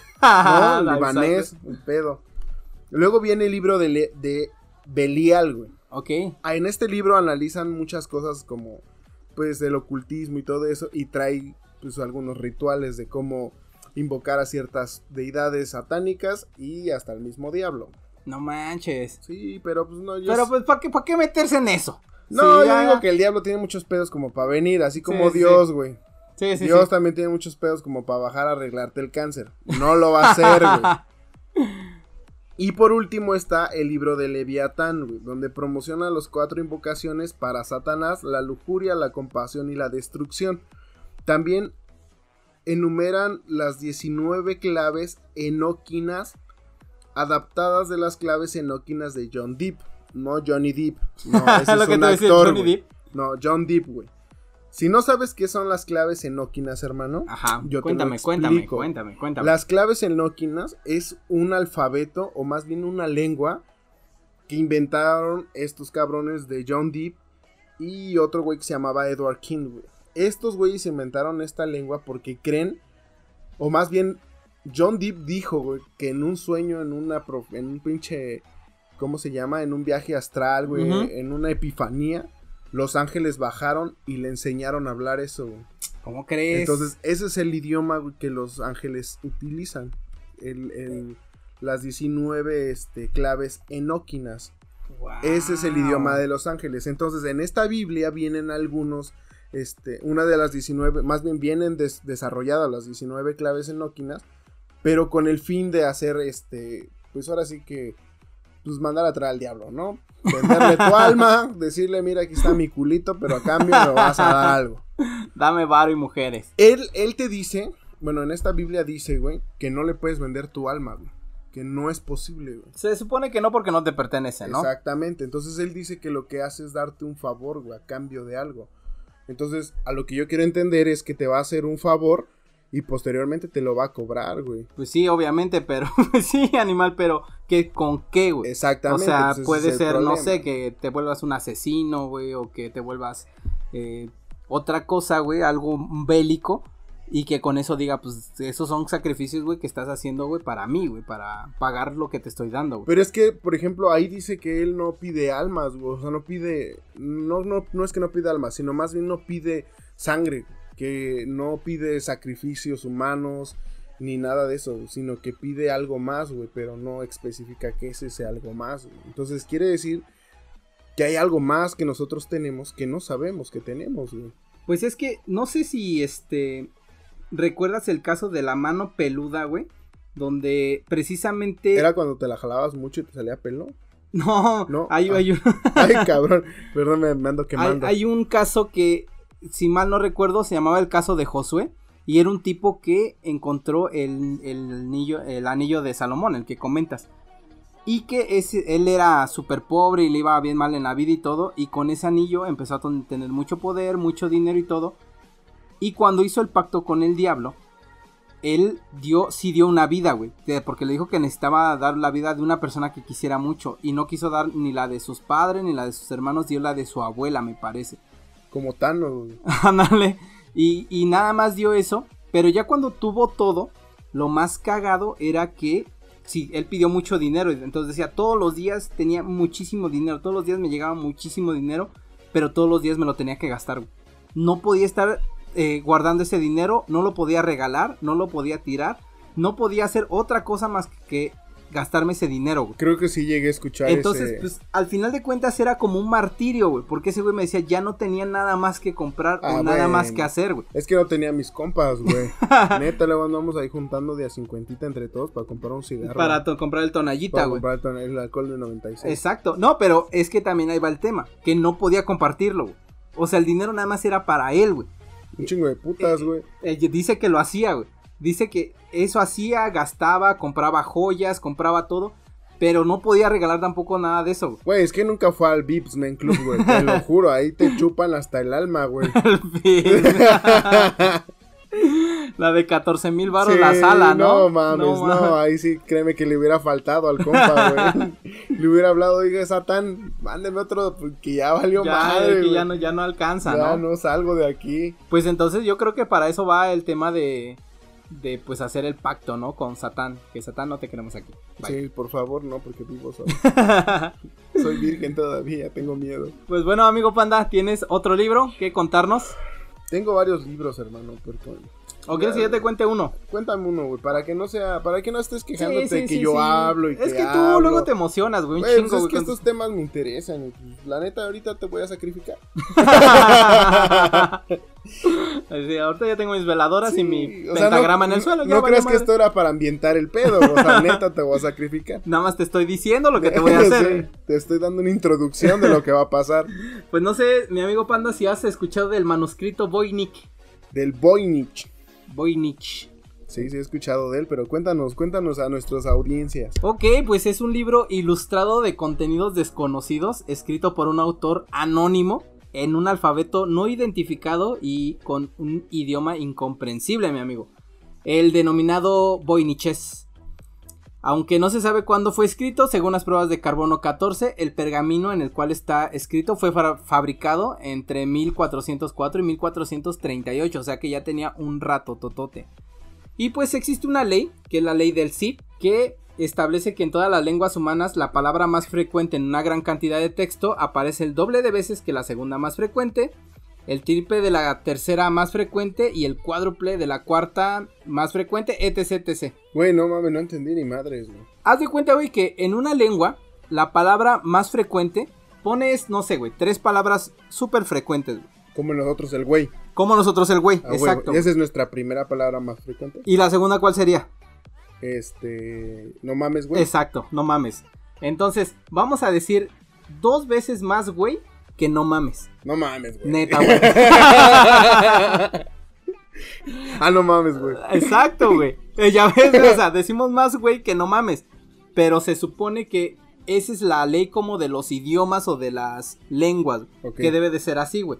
Speaker 2: Libanés, un pedo. Luego viene el libro de, Le- de Belial, güey.
Speaker 1: Ok.
Speaker 2: Ah, En este libro analizan muchas cosas como, pues, del ocultismo y todo eso, y trae, pues, algunos rituales de cómo invocar a ciertas deidades satánicas y hasta el mismo diablo.
Speaker 1: No manches.
Speaker 2: Sí, pero pues no, yo...
Speaker 1: Pero pues, ¿para qué, pa' qué meterse en eso?
Speaker 2: No,
Speaker 1: Sí,
Speaker 2: yo
Speaker 1: ya-
Speaker 2: digo que el diablo tiene muchos pedos como para venir, así como
Speaker 1: Sí,
Speaker 2: Dios, güey.
Speaker 1: Sí, sí,
Speaker 2: Dios también tiene muchos pedos como para bajar a arreglarte el cáncer. No lo va a hacer, güey. Y por último está el libro de Leviatán, güey, donde promociona las cuatro invocaciones para Satanás, la lujuria, la compasión y la destrucción. También enumeran las 19 claves enóquinas adaptadas de las claves enóquinas de John Deep. No Johnny Depp. No, ese
Speaker 1: Lo
Speaker 2: es
Speaker 1: que
Speaker 2: un
Speaker 1: te
Speaker 2: actor,
Speaker 1: Johnny. Depp.
Speaker 2: No, John Deep, güey. Si no sabes qué son las claves enóquinas, hermano,
Speaker 1: Ajá.
Speaker 2: yo te lo
Speaker 1: cuéntame, cuéntame, cuéntame, cuéntame.
Speaker 2: Las claves enóquinas es un alfabeto o más bien una lengua que inventaron estos cabrones de John Deep y otro güey que se llamaba Edward King, güey. Estos güeyes inventaron esta lengua porque creen, o más bien John Deep dijo, güey, que en un sueño, en una, en un pinche, ¿cómo se llama? En un viaje astral, güey, en una epifanía, los ángeles bajaron y le enseñaron a hablar eso, güey.
Speaker 1: ¿Cómo crees?
Speaker 2: Entonces, ese es el idioma güey, que los ángeles utilizan. El, el- las 19 este, claves enóquinas. Ese es el
Speaker 1: Wow.
Speaker 2: idioma de los ángeles. Entonces, en esta Biblia vienen algunos, este, una de las 19, más bien vienen des- desarrolladas las 19 claves enóquinas, pero con el fin de hacer, este, pues ahora sí que, pues mandar a traer al diablo, ¿no? Venderle tu alma, decirle, mira, aquí está mi culito, pero a cambio me vas a dar algo.
Speaker 1: Dame varo y mujeres.
Speaker 2: Él, él te dice, bueno, en esta Biblia dice, güey, que no le puedes vender tu alma, güey. Que no es posible, güey.
Speaker 1: Se supone que no porque no te pertenece, ¿no?
Speaker 2: Exactamente. Entonces él dice que lo que hace es darte un favor, güey, a cambio de algo. Entonces, a lo que yo quiero entender es que te va a hacer un favor y posteriormente te lo va a cobrar, güey.
Speaker 1: Pues sí, obviamente, pero pues sí, animal, pero ¿qué, ¿con qué, güey? O
Speaker 2: Exactamente.
Speaker 1: sea,
Speaker 2: pues
Speaker 1: puede ser, no sé, que te vuelvas un asesino, güey, o que te vuelvas eh, otra cosa, güey, algo bélico, y que con eso diga, pues esos son sacrificios, güey, que estás haciendo, güey, para mí, güey, para pagar lo que te estoy dando, güey.
Speaker 2: Pero es que, por ejemplo, ahí dice que él no pide almas, güey. O sea, no pide. No, no, no es que no pida almas, sino más bien no pide sangre. Que no pide sacrificios humanos ni nada de eso, sino que pide algo más, güey. Pero no especifica que es ese algo más. Entonces quiere decir que hay algo más que nosotros tenemos que no sabemos que tenemos, güey.
Speaker 1: Pues es que no sé si este recuerdas el caso de la mano peluda, güey, donde precisamente
Speaker 2: Era cuando te la jalabas mucho y te salía pelo.
Speaker 1: no,
Speaker 2: No,
Speaker 1: hay,
Speaker 2: ah.
Speaker 1: hay un
Speaker 2: Ay, cabrón. Perdón, me, ando
Speaker 1: hay,
Speaker 2: quemando.
Speaker 1: hay un caso que si mal no recuerdo se llamaba el caso de Josué y era un tipo que encontró el, el anillo el anillo de Salomón, el que comentas. Y que él era súper pobre y le iba bien mal en la vida y todo. Y con ese anillo empezó a tener mucho poder, mucho dinero y todo. Y cuando hizo el pacto con el diablo, él dio, sí dio una vida, güey. Porque le dijo que necesitaba dar la vida de una persona que quisiera mucho. Y no quiso dar ni la de sus padres ni la de sus hermanos, dio la de su abuela, me parece.
Speaker 2: Como Thanos.
Speaker 1: Ándale. y, y nada más dio eso. Pero ya cuando tuvo todo, lo más cagado era que. Sí, él pidió mucho dinero. Entonces decía, todos los días tenía muchísimo dinero. Todos los días me llegaba muchísimo dinero. Pero todos los días me lo tenía que gastar. No podía estar eh, guardando ese dinero. No lo podía regalar. No lo podía tirar. No podía hacer otra cosa más que gastarme ese dinero, güey.
Speaker 2: Creo que sí llegué a escuchar
Speaker 1: Entonces,
Speaker 2: ese...
Speaker 1: pues al final de cuentas era como un martirio, güey. Porque ese güey me decía, ya no tenía nada más que comprar
Speaker 2: Ah,
Speaker 1: o nada más que hacer, güey.
Speaker 2: Es que no tenía mis compas, güey. Neta, luego andamos ahí juntando de a cincuentita entre todos para comprar un cigarro.
Speaker 1: Para comprar el tonallita,
Speaker 2: para
Speaker 1: güey.
Speaker 2: comprar el, alcohol de 96.
Speaker 1: Exacto. No, pero es que también ahí va el tema. Que no podía compartirlo, güey. O sea, el dinero nada más era para él, güey.
Speaker 2: Un chingo de putas, güey.
Speaker 1: Eh, dice que lo hacía, güey. Dice que eso hacía, gastaba, compraba joyas, compraba todo. Pero no podía regalar tampoco nada de eso, güey.
Speaker 2: Es que nunca fue al Vips Men Club, güey. Te lo juro, ahí te chupan hasta el alma, güey.
Speaker 1: La de 14 mil baros
Speaker 2: Sí,
Speaker 1: la sala, ¿no?
Speaker 2: No mames, no,
Speaker 1: mames.
Speaker 2: ahí sí créeme que le hubiera faltado al compa, güey. le hubiera hablado, oiga, Satán, mándeme otro, porque ya valió
Speaker 1: Ya,
Speaker 2: madre,
Speaker 1: que ya no, ya no alcanza,
Speaker 2: Ya
Speaker 1: ¿no?
Speaker 2: no salgo de aquí.
Speaker 1: Pues entonces yo creo que para eso va el tema de, de pues hacer el pacto, ¿no? Con Satán. Que Satán no te queremos aquí. Bye.
Speaker 2: Sí, por favor, no, porque vivo solo. Soy virgen todavía, tengo miedo.
Speaker 1: Pues bueno, amigo Panda, ¿tienes otro libro que contarnos?
Speaker 2: Tengo varios libros, hermano, pero
Speaker 1: ¿O quieres que yo te cuente uno?
Speaker 2: Cuéntame uno, güey, para que no sea, para que no estés quejándote
Speaker 1: Sí, sí,
Speaker 2: que
Speaker 1: sí,
Speaker 2: yo hablo y
Speaker 1: Es que tú
Speaker 2: hablo.
Speaker 1: luego te emocionas, güey, un
Speaker 2: Güey, pues
Speaker 1: chingo,
Speaker 2: es
Speaker 1: güey.
Speaker 2: que estos temas me interesan. pues, La neta, ahorita te voy a sacrificar.
Speaker 1: Sí, ahorita ya tengo mis veladoras y mi
Speaker 2: Sí, o sea,
Speaker 1: pentagrama
Speaker 2: no-
Speaker 1: en el suelo.
Speaker 2: No,
Speaker 1: valió
Speaker 2: creas que esto era para ambientar el pedo, o sea, neta te voy a sacrificar.
Speaker 1: Nada más te estoy diciendo lo que te voy a hacer.
Speaker 2: Te estoy dando una introducción de lo que va a pasar.
Speaker 1: Pues no sé, mi amigo Panda, si has escuchado del manuscrito Voynich.
Speaker 2: Del Voynich.
Speaker 1: Voynich.
Speaker 2: Sí, sí he escuchado de él, pero cuéntanos, cuéntanos a nuestras audiencias.
Speaker 1: Ok, pues es un libro ilustrado de contenidos desconocidos, escrito por un autor anónimo, en un alfabeto no identificado y con un idioma incomprensible, mi amigo. El denominado Voyniches. Aunque no se sabe cuándo fue escrito, según las pruebas de carbono 14, el pergamino en el cual está escrito fue fa- fabricado entre 1404 y 1438, o sea que ya tenía un rato totote. Y pues existe una ley, que es la ley del Cid, que establece que en todas las lenguas humanas la palabra más frecuente en una gran cantidad de texto aparece el doble de veces que la segunda más frecuente, el triple de la tercera más frecuente y el cuádruple de la cuarta más frecuente, etc, etc.
Speaker 2: Güey, no mames, no entendí ni madres, güey.
Speaker 1: Haz de cuenta, güey, que en una lengua la palabra más frecuente pones, no sé, güey, tres palabras súper frecuentes, güey.
Speaker 2: Como nosotros el güey.
Speaker 1: Como nosotros el güey,
Speaker 2: Ah, güey,
Speaker 1: exacto.
Speaker 2: Esa es nuestra primera palabra más frecuente.
Speaker 1: ¿Y la segunda cuál sería?
Speaker 2: Este. No mames, güey.
Speaker 1: Exacto, no mames. Entonces, vamos a decir dos veces más, güey, que no mames.
Speaker 2: No mames, güey.
Speaker 1: Neta, güey.
Speaker 2: ah, no mames, güey.
Speaker 1: Exacto, güey. Eh, ya ves, o sea, decimos más, güey, que no mames. Pero se supone que esa es la ley como de los idiomas o de las lenguas. Que debe de ser así, güey.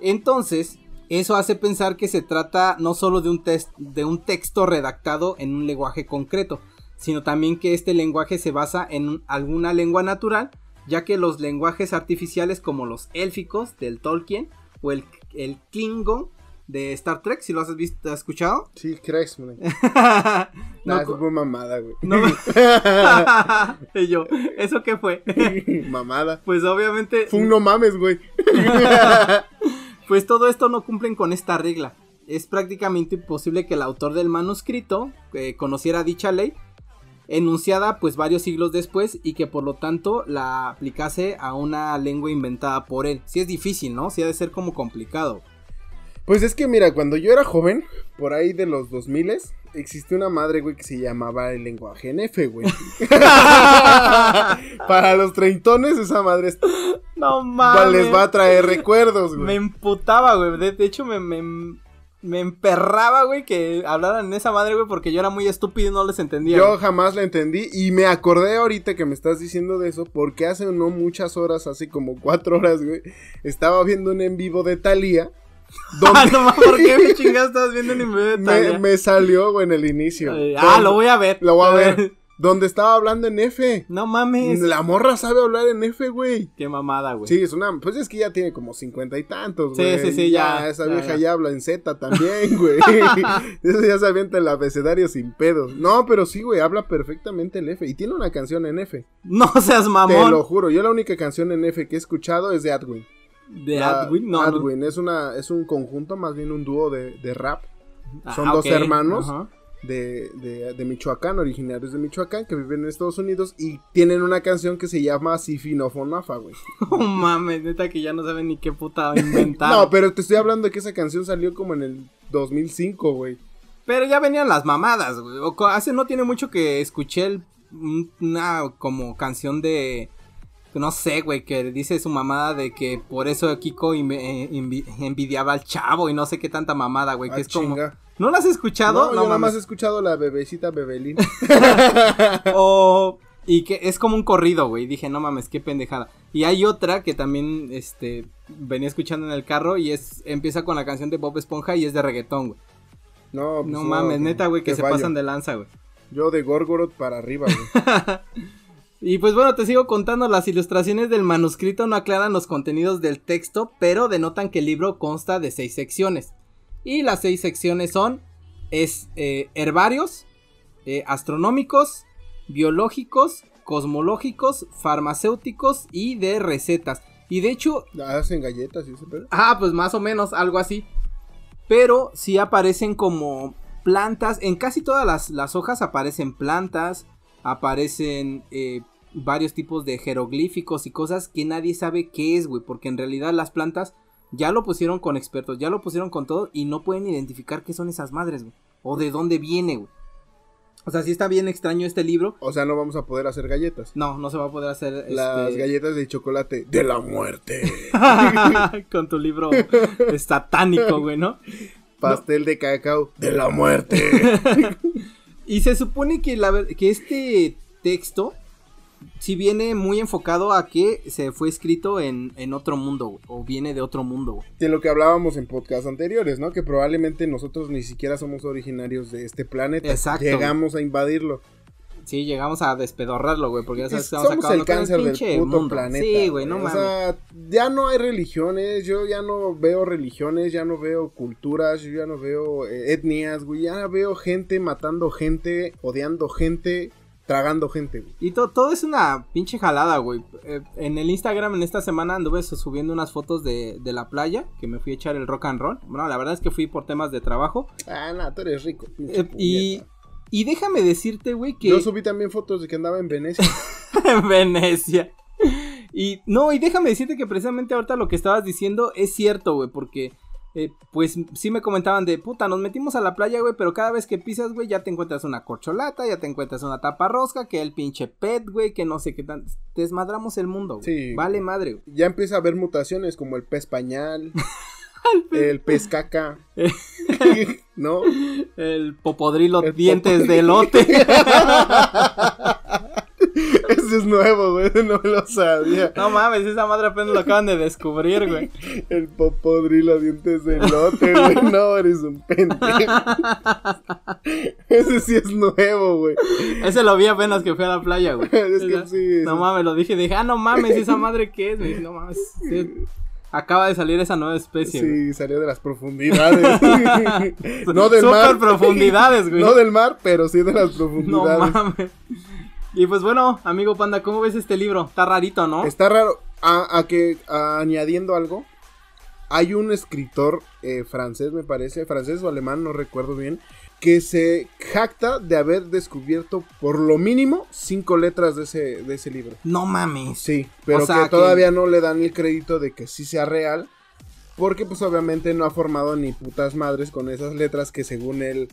Speaker 1: Entonces, eso hace pensar que se trata no solo de un, test, de un texto redactado en un lenguaje concreto, sino también que este lenguaje se basa en un- alguna lengua natural, ya que los lenguajes artificiales como los élficos del Tolkien o el, el Klingon de Star Trek, si lo has visto, has escuchado.
Speaker 2: Sí, crees, güey.
Speaker 1: No,
Speaker 2: Nah, eso fue mamada, güey.
Speaker 1: no y yo, ¿eso qué fue?
Speaker 2: mamada.
Speaker 1: pues obviamente
Speaker 2: Fue un no mames, güey.
Speaker 1: Pues todo esto no cumplen con esta regla. Es prácticamente imposible que el autor del manuscrito eh, conociera dicha ley, enunciada pues varios siglos después y que por lo tanto la aplicase a una lengua inventada por él. Sí es difícil, ¿no? Sí ha de ser como complicado.
Speaker 2: Pues es que mira, cuando yo era joven, por ahí de los 2000 existía una madre, güey, que se llamaba el lenguaje NF, güey. Para los treintones, esa madre es-
Speaker 1: No mames.
Speaker 2: les va a traer recuerdos,
Speaker 1: Me
Speaker 2: güey.
Speaker 1: emputaba, güey. De, de hecho, me, me, me emperraba, güey, que hablaran en esa madre, güey, porque yo era muy estúpido y no les entendía.
Speaker 2: Yo
Speaker 1: güey.
Speaker 2: jamás la entendí y me acordé ahorita que me estás diciendo de eso porque hace no muchas horas, así como cuatro horas, güey, estaba viendo un en vivo de Thalía.
Speaker 1: Ah, no ¿por qué mi chingada estabas viendo en mi de
Speaker 2: me,
Speaker 1: Thalía?
Speaker 2: me salió, güey, en el inicio.
Speaker 1: Eh, ah, lo voy a ver.
Speaker 2: Lo voy a ver. Donde estaba hablando en F.
Speaker 1: No mames.
Speaker 2: La morra sabe hablar en F, güey.
Speaker 1: Qué mamada, güey.
Speaker 2: Sí, es una. Pues es que ya tiene como cincuenta y tantos,
Speaker 1: Sí,
Speaker 2: güey.
Speaker 1: sí, sí, ya,
Speaker 2: Esa
Speaker 1: ya,
Speaker 2: vieja
Speaker 1: ya.
Speaker 2: ya. habla en Z también, güey. Eso ya se avienta el abecedario sin pedos. No, pero sí, güey, habla perfectamente el F. Y tiene una canción en F.
Speaker 1: No seas
Speaker 2: Te
Speaker 1: mamón.
Speaker 2: lo juro. Yo la única canción en F que he escuchado es de Adwin.
Speaker 1: De
Speaker 2: La-
Speaker 1: Adwin, no. no.
Speaker 2: Adwin es, una, es un conjunto, más bien un dúo de, de rap.
Speaker 1: Ah,
Speaker 2: son dos hermanos.
Speaker 1: ajá.
Speaker 2: De, de, de Michoacán, originarios de Michoacán, que viven en Estados Unidos y tienen una canción que se llama Sifinofonafa, güey.
Speaker 1: No mames, neta que ya no saben ni qué puta inventar.
Speaker 2: No, pero te estoy hablando de que esa canción salió como en el 2005, güey.
Speaker 1: Pero ya venían las mamadas, güey. Hace no tiene mucho que escuché el- un- una como canción de... No sé, güey, que dice su mamada de que por eso Kiko eh, envi- envidiaba al chavo y no sé qué tanta mamada, güey. Que
Speaker 2: Ah,
Speaker 1: es como...
Speaker 2: chinga.
Speaker 1: ¿No lo has escuchado?
Speaker 2: No, yo nada más he escuchado la bebecita Bebelín.
Speaker 1: O... Y que es como un corrido, güey. Dije, no mames, qué pendejada. Y hay otra que también, este, venía escuchando en el carro y es, empieza con la canción de Bob Esponja y es de reggaetón, güey.
Speaker 2: No, pues
Speaker 1: No mames, neta, güey, que se
Speaker 2: fallo.
Speaker 1: pasan de lanza, güey.
Speaker 2: Yo de Gorgoroth para arriba, güey.
Speaker 1: Y pues bueno, te sigo contando, las ilustraciones del manuscrito no aclaran los contenidos del texto, pero denotan que el libro consta de seis secciones. Y las seis secciones son, es, eh, herbarios, eh, astronómicos, biológicos, cosmológicos, farmacéuticos y de recetas. Y de hecho,
Speaker 2: Hacen galletas y ese pedo.
Speaker 1: ah, pues más o menos algo así. Pero sí aparecen como plantas. En casi todas las, las hojas aparecen plantas. Aparecen eh, varios tipos de jeroglíficos y cosas que nadie sabe qué es, güey. Porque en realidad las plantas ya lo pusieron con expertos, ya lo pusieron con todo y no pueden identificar qué son esas madres, güey. O de dónde viene, güey. O sea, sí está bien extraño este libro.
Speaker 2: O sea, no vamos a poder hacer galletas.
Speaker 1: No, no se va a poder hacer
Speaker 2: Las
Speaker 1: este,
Speaker 2: galletas de chocolate de la muerte.
Speaker 1: con tu libro satánico, güey, ¿no?
Speaker 2: Pastel de cacao de la muerte.
Speaker 1: Y se supone que, la, que este texto sí viene muy enfocado a que se fue escrito en, en otro mundo, güey, o viene de otro mundo, güey.
Speaker 2: de lo que hablábamos en podcasts anteriores, ¿no? Que probablemente nosotros ni siquiera somos originarios de este planeta.
Speaker 1: Exacto.
Speaker 2: Llegamos a invadirlo.
Speaker 1: Sí, llegamos a despedorrarlo, güey, porque ya sabes,
Speaker 2: Somos
Speaker 1: estamos
Speaker 2: el
Speaker 1: acabando con
Speaker 2: cáncer del puto
Speaker 1: mundo.
Speaker 2: planeta.
Speaker 1: Sí, güey, no
Speaker 2: O
Speaker 1: mames.
Speaker 2: sea, ya no hay religiones, yo ya no veo religiones, ya no veo culturas, yo ya no veo eh, etnias, güey. Ya veo gente matando gente, odiando gente, tragando gente, güey.
Speaker 1: Y to- todo es una pinche jalada, güey. Eh, en el Instagram en esta semana anduve su- subiendo unas fotos de, de la playa, que me fui a echar el rock and roll. Bueno, la verdad es que fui por temas de trabajo.
Speaker 2: Ah, no, tú eres rico. pinche
Speaker 1: Eh, y, y déjame decirte, güey, que...
Speaker 2: Yo subí también fotos de que andaba en Venecia.
Speaker 1: en Venecia. Y no, y déjame decirte que precisamente ahorita lo que estabas diciendo es cierto, güey, porque eh, pues sí me comentaban de puta, nos metimos a la playa, güey, pero cada vez que pisas, güey, ya te encuentras una corcholata, ya te encuentras una tapa rosca, que el pinche pet, güey, que no sé qué tan. Desmadramos el mundo, güey.
Speaker 2: Sí.
Speaker 1: Vale madre, güey.
Speaker 2: ya empieza a haber mutaciones como el pez pañal, el pez caca, ¿no?
Speaker 1: El popodrilo
Speaker 2: El
Speaker 1: dientes de elote.
Speaker 2: Es nuevo, güey, no lo sabía.
Speaker 1: no mames, esa madre apenas lo acaban de descubrir, güey.
Speaker 2: El popodrilo dientes de lote, güey. No, eres un pendejo. Ese sí es nuevo, güey.
Speaker 1: Ese lo vi apenas que fui a la playa, güey.
Speaker 2: Es que sí.
Speaker 1: No mames, lo dije, dije, ah, no mames, esa madre qué es, güey? No mames. sí, acaba de salir esa nueva especie. güey.
Speaker 2: Sí, salió de las profundidades. no del
Speaker 1: Super
Speaker 2: mar.
Speaker 1: profundidades, güey.
Speaker 2: No del mar, pero sí de las
Speaker 1: No
Speaker 2: profundidades.
Speaker 1: mames. Y pues bueno, amigo Panda, ¿cómo ves este libro? Está rarito, ¿no?
Speaker 2: Está raro. A, a que a- añadiendo algo, hay un escritor eh, francés, me parece, francés o alemán, no recuerdo bien, que se jacta de haber descubierto por lo mínimo cinco letras de ese, de ese libro.
Speaker 1: No mames.
Speaker 2: Sí, pero
Speaker 1: O sea,
Speaker 2: que todavía no le dan el crédito de que sí sea real. Porque pues obviamente no ha formado ni putas madres con esas letras que según él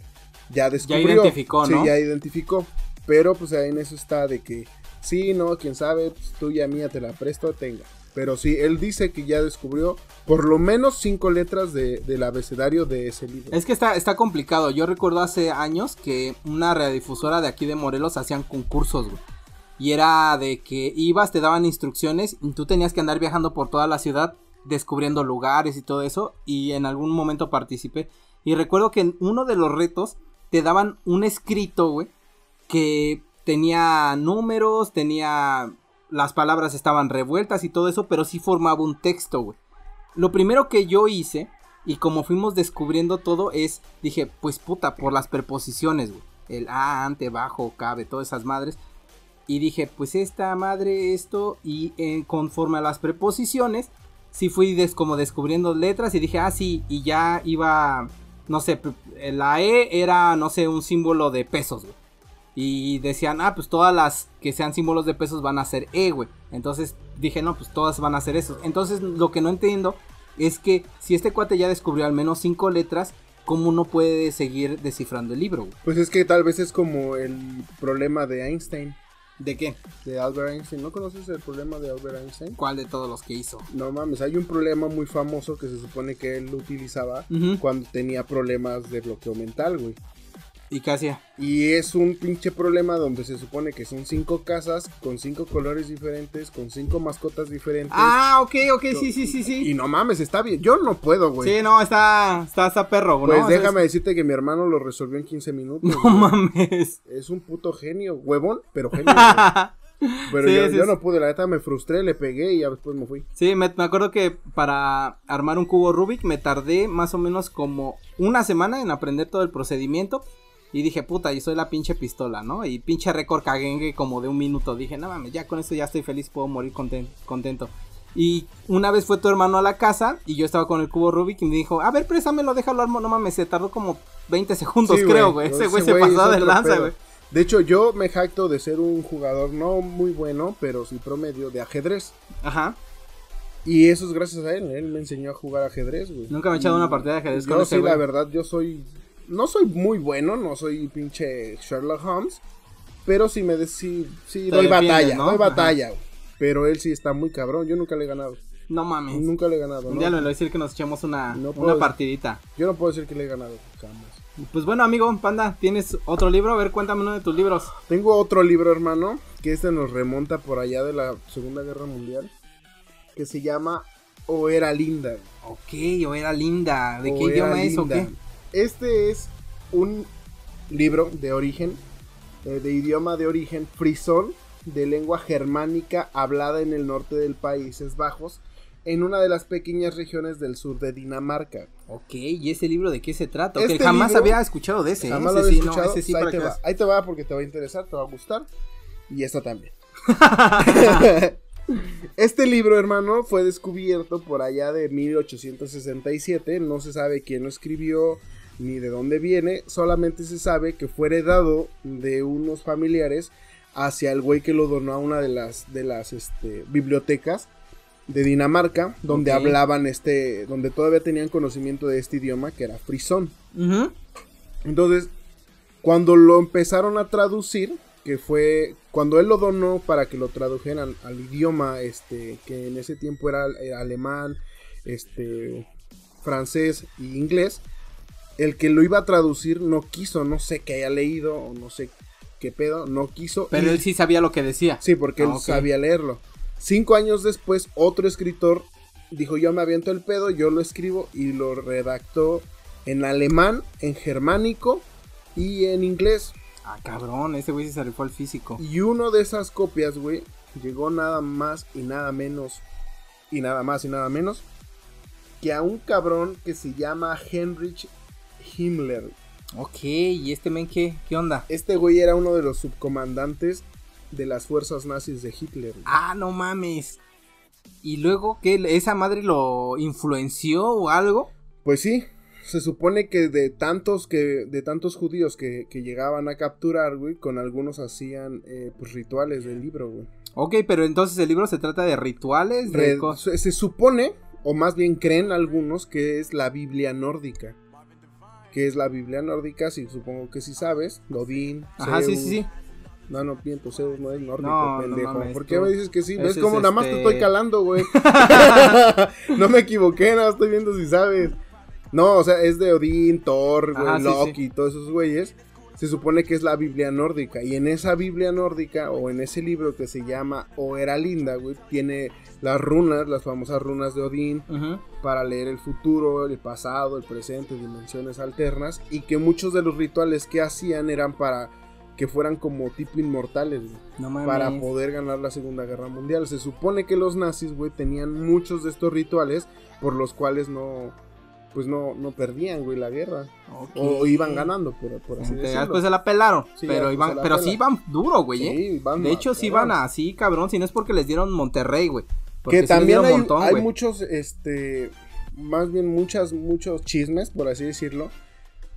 Speaker 2: ya descubrió.
Speaker 1: identificó, ¿no?
Speaker 2: Sí, ya identificó. Pero pues en eso está de que sí, no, quién sabe, pues, tuya mía te la presto, tenga. Pero sí, él dice que ya descubrió por lo menos cinco letras de- del abecedario de ese libro.
Speaker 1: Es que está, está complicado. Yo recuerdo hace años que una radiodifusora de aquí de Morelos hacían concursos, güey. Y era de que ibas, te daban instrucciones y tú tenías que andar viajando por toda la ciudad descubriendo lugares y todo eso. Y en algún momento participé. Y recuerdo que en uno de los retos te daban un escrito, güey, que tenía números, tenía... Las palabras estaban revueltas y todo eso, pero sí formaba un texto, güey. Lo primero que yo hice, y como fuimos descubriendo todo, es, dije, pues puta, por las preposiciones, güey. El a, ante, bajo, cabe, todas esas madres. Y dije, pues esta madre, esto, y conforme a las preposiciones, sí fui como descubriendo letras y dije, ah, sí, y ya iba, no sé, la E era, no sé, un símbolo de pesos, güey. Y decían, ah, pues todas las que sean símbolos de pesos van a ser E, güey. Entonces dije, no, pues todas van a ser esos. Entonces lo que no entiendo es que si este cuate ya descubrió al menos cinco letras, ¿cómo no puede seguir descifrando el libro, güey?
Speaker 2: Pues es que tal vez es como el problema de Einstein,
Speaker 1: ¿De qué?
Speaker 2: de Albert Einstein. ¿No conoces el problema de Albert Einstein?
Speaker 1: ¿Cuál de todos los que hizo?
Speaker 2: No mames, hay un problema muy famoso que se supone que él utilizaba cuando tenía problemas de bloqueo mental, güey.
Speaker 1: ¿Y qué hacía?
Speaker 2: Y es un pinche problema donde se supone que son cinco casas con cinco colores diferentes, con cinco mascotas diferentes.
Speaker 1: Ah, ok, ok, sí, sí, sí, sí.
Speaker 2: Y no mames, está bien. Yo no puedo, güey.
Speaker 1: Sí, no, está, está, está perro, ¿no?
Speaker 2: pues
Speaker 1: O sea,
Speaker 2: déjame decirte que mi hermano lo resolvió en 15 minutos.
Speaker 1: No
Speaker 2: güey.
Speaker 1: mames.
Speaker 2: Es un puto genio, huevón, pero genio. güey. Pero
Speaker 1: Sí,
Speaker 2: yo,
Speaker 1: sí,
Speaker 2: yo
Speaker 1: sí.
Speaker 2: no pude, la neta me frustré, le pegué y ya después me fui.
Speaker 1: Sí, me, me acuerdo que para armar un cubo Rubik me tardé más o menos como una semana en aprender todo el procedimiento. Y dije, puta, y soy la pinche pistola, ¿no? Y pinche récord caguengue como de un minuto. Dije, no mames, ya con esto ya estoy feliz, puedo morir contento. Y una vez fue tu hermano a la casa y yo estaba con el cubo Rubik y me dijo, a ver, préstamelo, déjalo armo. No mames, se tardó como 20 segundos, creo, güey. Ese güey se pasó de lanza, güey.
Speaker 2: De hecho, yo me jacto de ser un jugador no muy bueno, pero sí promedio de ajedrez. Ajá. Y eso es gracias a él, él me enseñó a jugar ajedrez, güey.
Speaker 1: Nunca me he echado una partida de ajedrez
Speaker 2: con Yo sí, la verdad, yo soy no soy muy bueno, no soy pinche Sherlock Holmes, pero sí me sí, sí doy batalla, doy batalla, pero él sí está muy cabrón, yo nunca le he ganado.
Speaker 1: No mames.
Speaker 2: Nunca le he ganado.
Speaker 1: Un día le voy a decir que nos echemos una, una partidita.
Speaker 2: Yo no puedo decir que le he ganado, jamás.
Speaker 1: Pues bueno, amigo, Panda, ¿tienes otro libro? A ver, cuéntame uno de tus libros.
Speaker 2: Tengo otro libro, hermano, que este nos remonta por allá de la Segunda Guerra Mundial, que se llama O era linda.
Speaker 1: Ok, O era linda. ¿De qué idioma es o qué?
Speaker 2: Este es un libro de origen, eh, de idioma de origen frisón, de lengua germánica hablada en el norte del Países Bajos, en una de las pequeñas regiones del sur de Dinamarca.
Speaker 1: Ok, ¿y ese libro de qué se trata? Este jamás había escuchado de ese.
Speaker 2: Jamás lo había escuchado. ahí, te va. ahí te va porque te va a interesar, te va a gustar. Y esta también. este libro, hermano, fue descubierto por allá de 1867. No se sabe quién lo escribió, ni de dónde viene, solamente se sabe que fue heredado de unos familiares hacia el güey que lo donó a una de las, de las este, bibliotecas de Dinamarca, donde hablaban este, donde todavía tenían conocimiento de este idioma que era frisón. Entonces, cuando lo empezaron a traducir, que fue cuando él lo donó para que lo tradujeran al idioma este que en ese tiempo era, era alemán, este francés e inglés, el que lo iba a traducir no quiso, no sé qué haya leído o no sé qué pedo, no quiso.
Speaker 1: Pero él sí sabía lo que decía.
Speaker 2: Sí, porque él ah, sabía leerlo. Cinco años después, otro escritor dijo, yo me aviento el pedo, yo lo escribo y lo redactó en alemán, en germánico y en inglés.
Speaker 1: Ah, cabrón, ese güey se rifó al físico.
Speaker 2: Y uno de esas copias, güey, llegó nada más y nada menos, y nada más y nada menos, que a un cabrón que se llama Heinrich Himmler.
Speaker 1: Ok, ¿y este men qué? ¿Qué onda?
Speaker 2: Este güey era uno de los subcomandantes de las fuerzas nazis de Hitler.
Speaker 1: Ah, no mames. ¿Y luego qué? ¿Esa madre lo influenció o algo?
Speaker 2: Pues sí, se supone que de tantos que de tantos judíos que, llegaban a capturar, güey, con algunos hacían eh, pues rituales del libro, güey.
Speaker 1: Ok, pero entonces el libro se trata de rituales, de
Speaker 2: se supone, o más bien creen algunos, que es la Biblia nórdica que es la Biblia nórdica, si supongo que si sabes, Odín,
Speaker 1: Ajá, sí, sí, sí.
Speaker 2: No, no, miento, Zeus no es nórdico, pendejo. ¿Por qué me dices que sí? ¿Ves cómo nada más te este estoy calando, güey? no me equivoqué, nada, estoy viendo si sabes. No, o sea, es de Odín, Thor, Loki, todos esos güeyes. Se supone que es la Biblia nórdica. Y en esa Biblia nórdica, o en ese libro que se llama O era linda, güey, tiene las runas, las famosas runas de Odín, para leer el futuro, el pasado, el presente, dimensiones alternas, y que muchos de los rituales que hacían eran para que fueran como tipo inmortales, para poder ganar la Segunda Guerra Mundial. Se supone que los nazis, güey, tenían muchos de estos rituales por los cuales no pues no, no perdían, güey, la guerra. O iban ganando, por, por así decirlo.
Speaker 1: Después se la pelaron. pero iban, pero sí iban duro, güey, ¿eh? de hecho, sí iban así, cabrón, si no es porque les dieron Monterrey, güey
Speaker 2: que también hay, hay muchos, este, más bien muchas, muchos chismes, por así decirlo,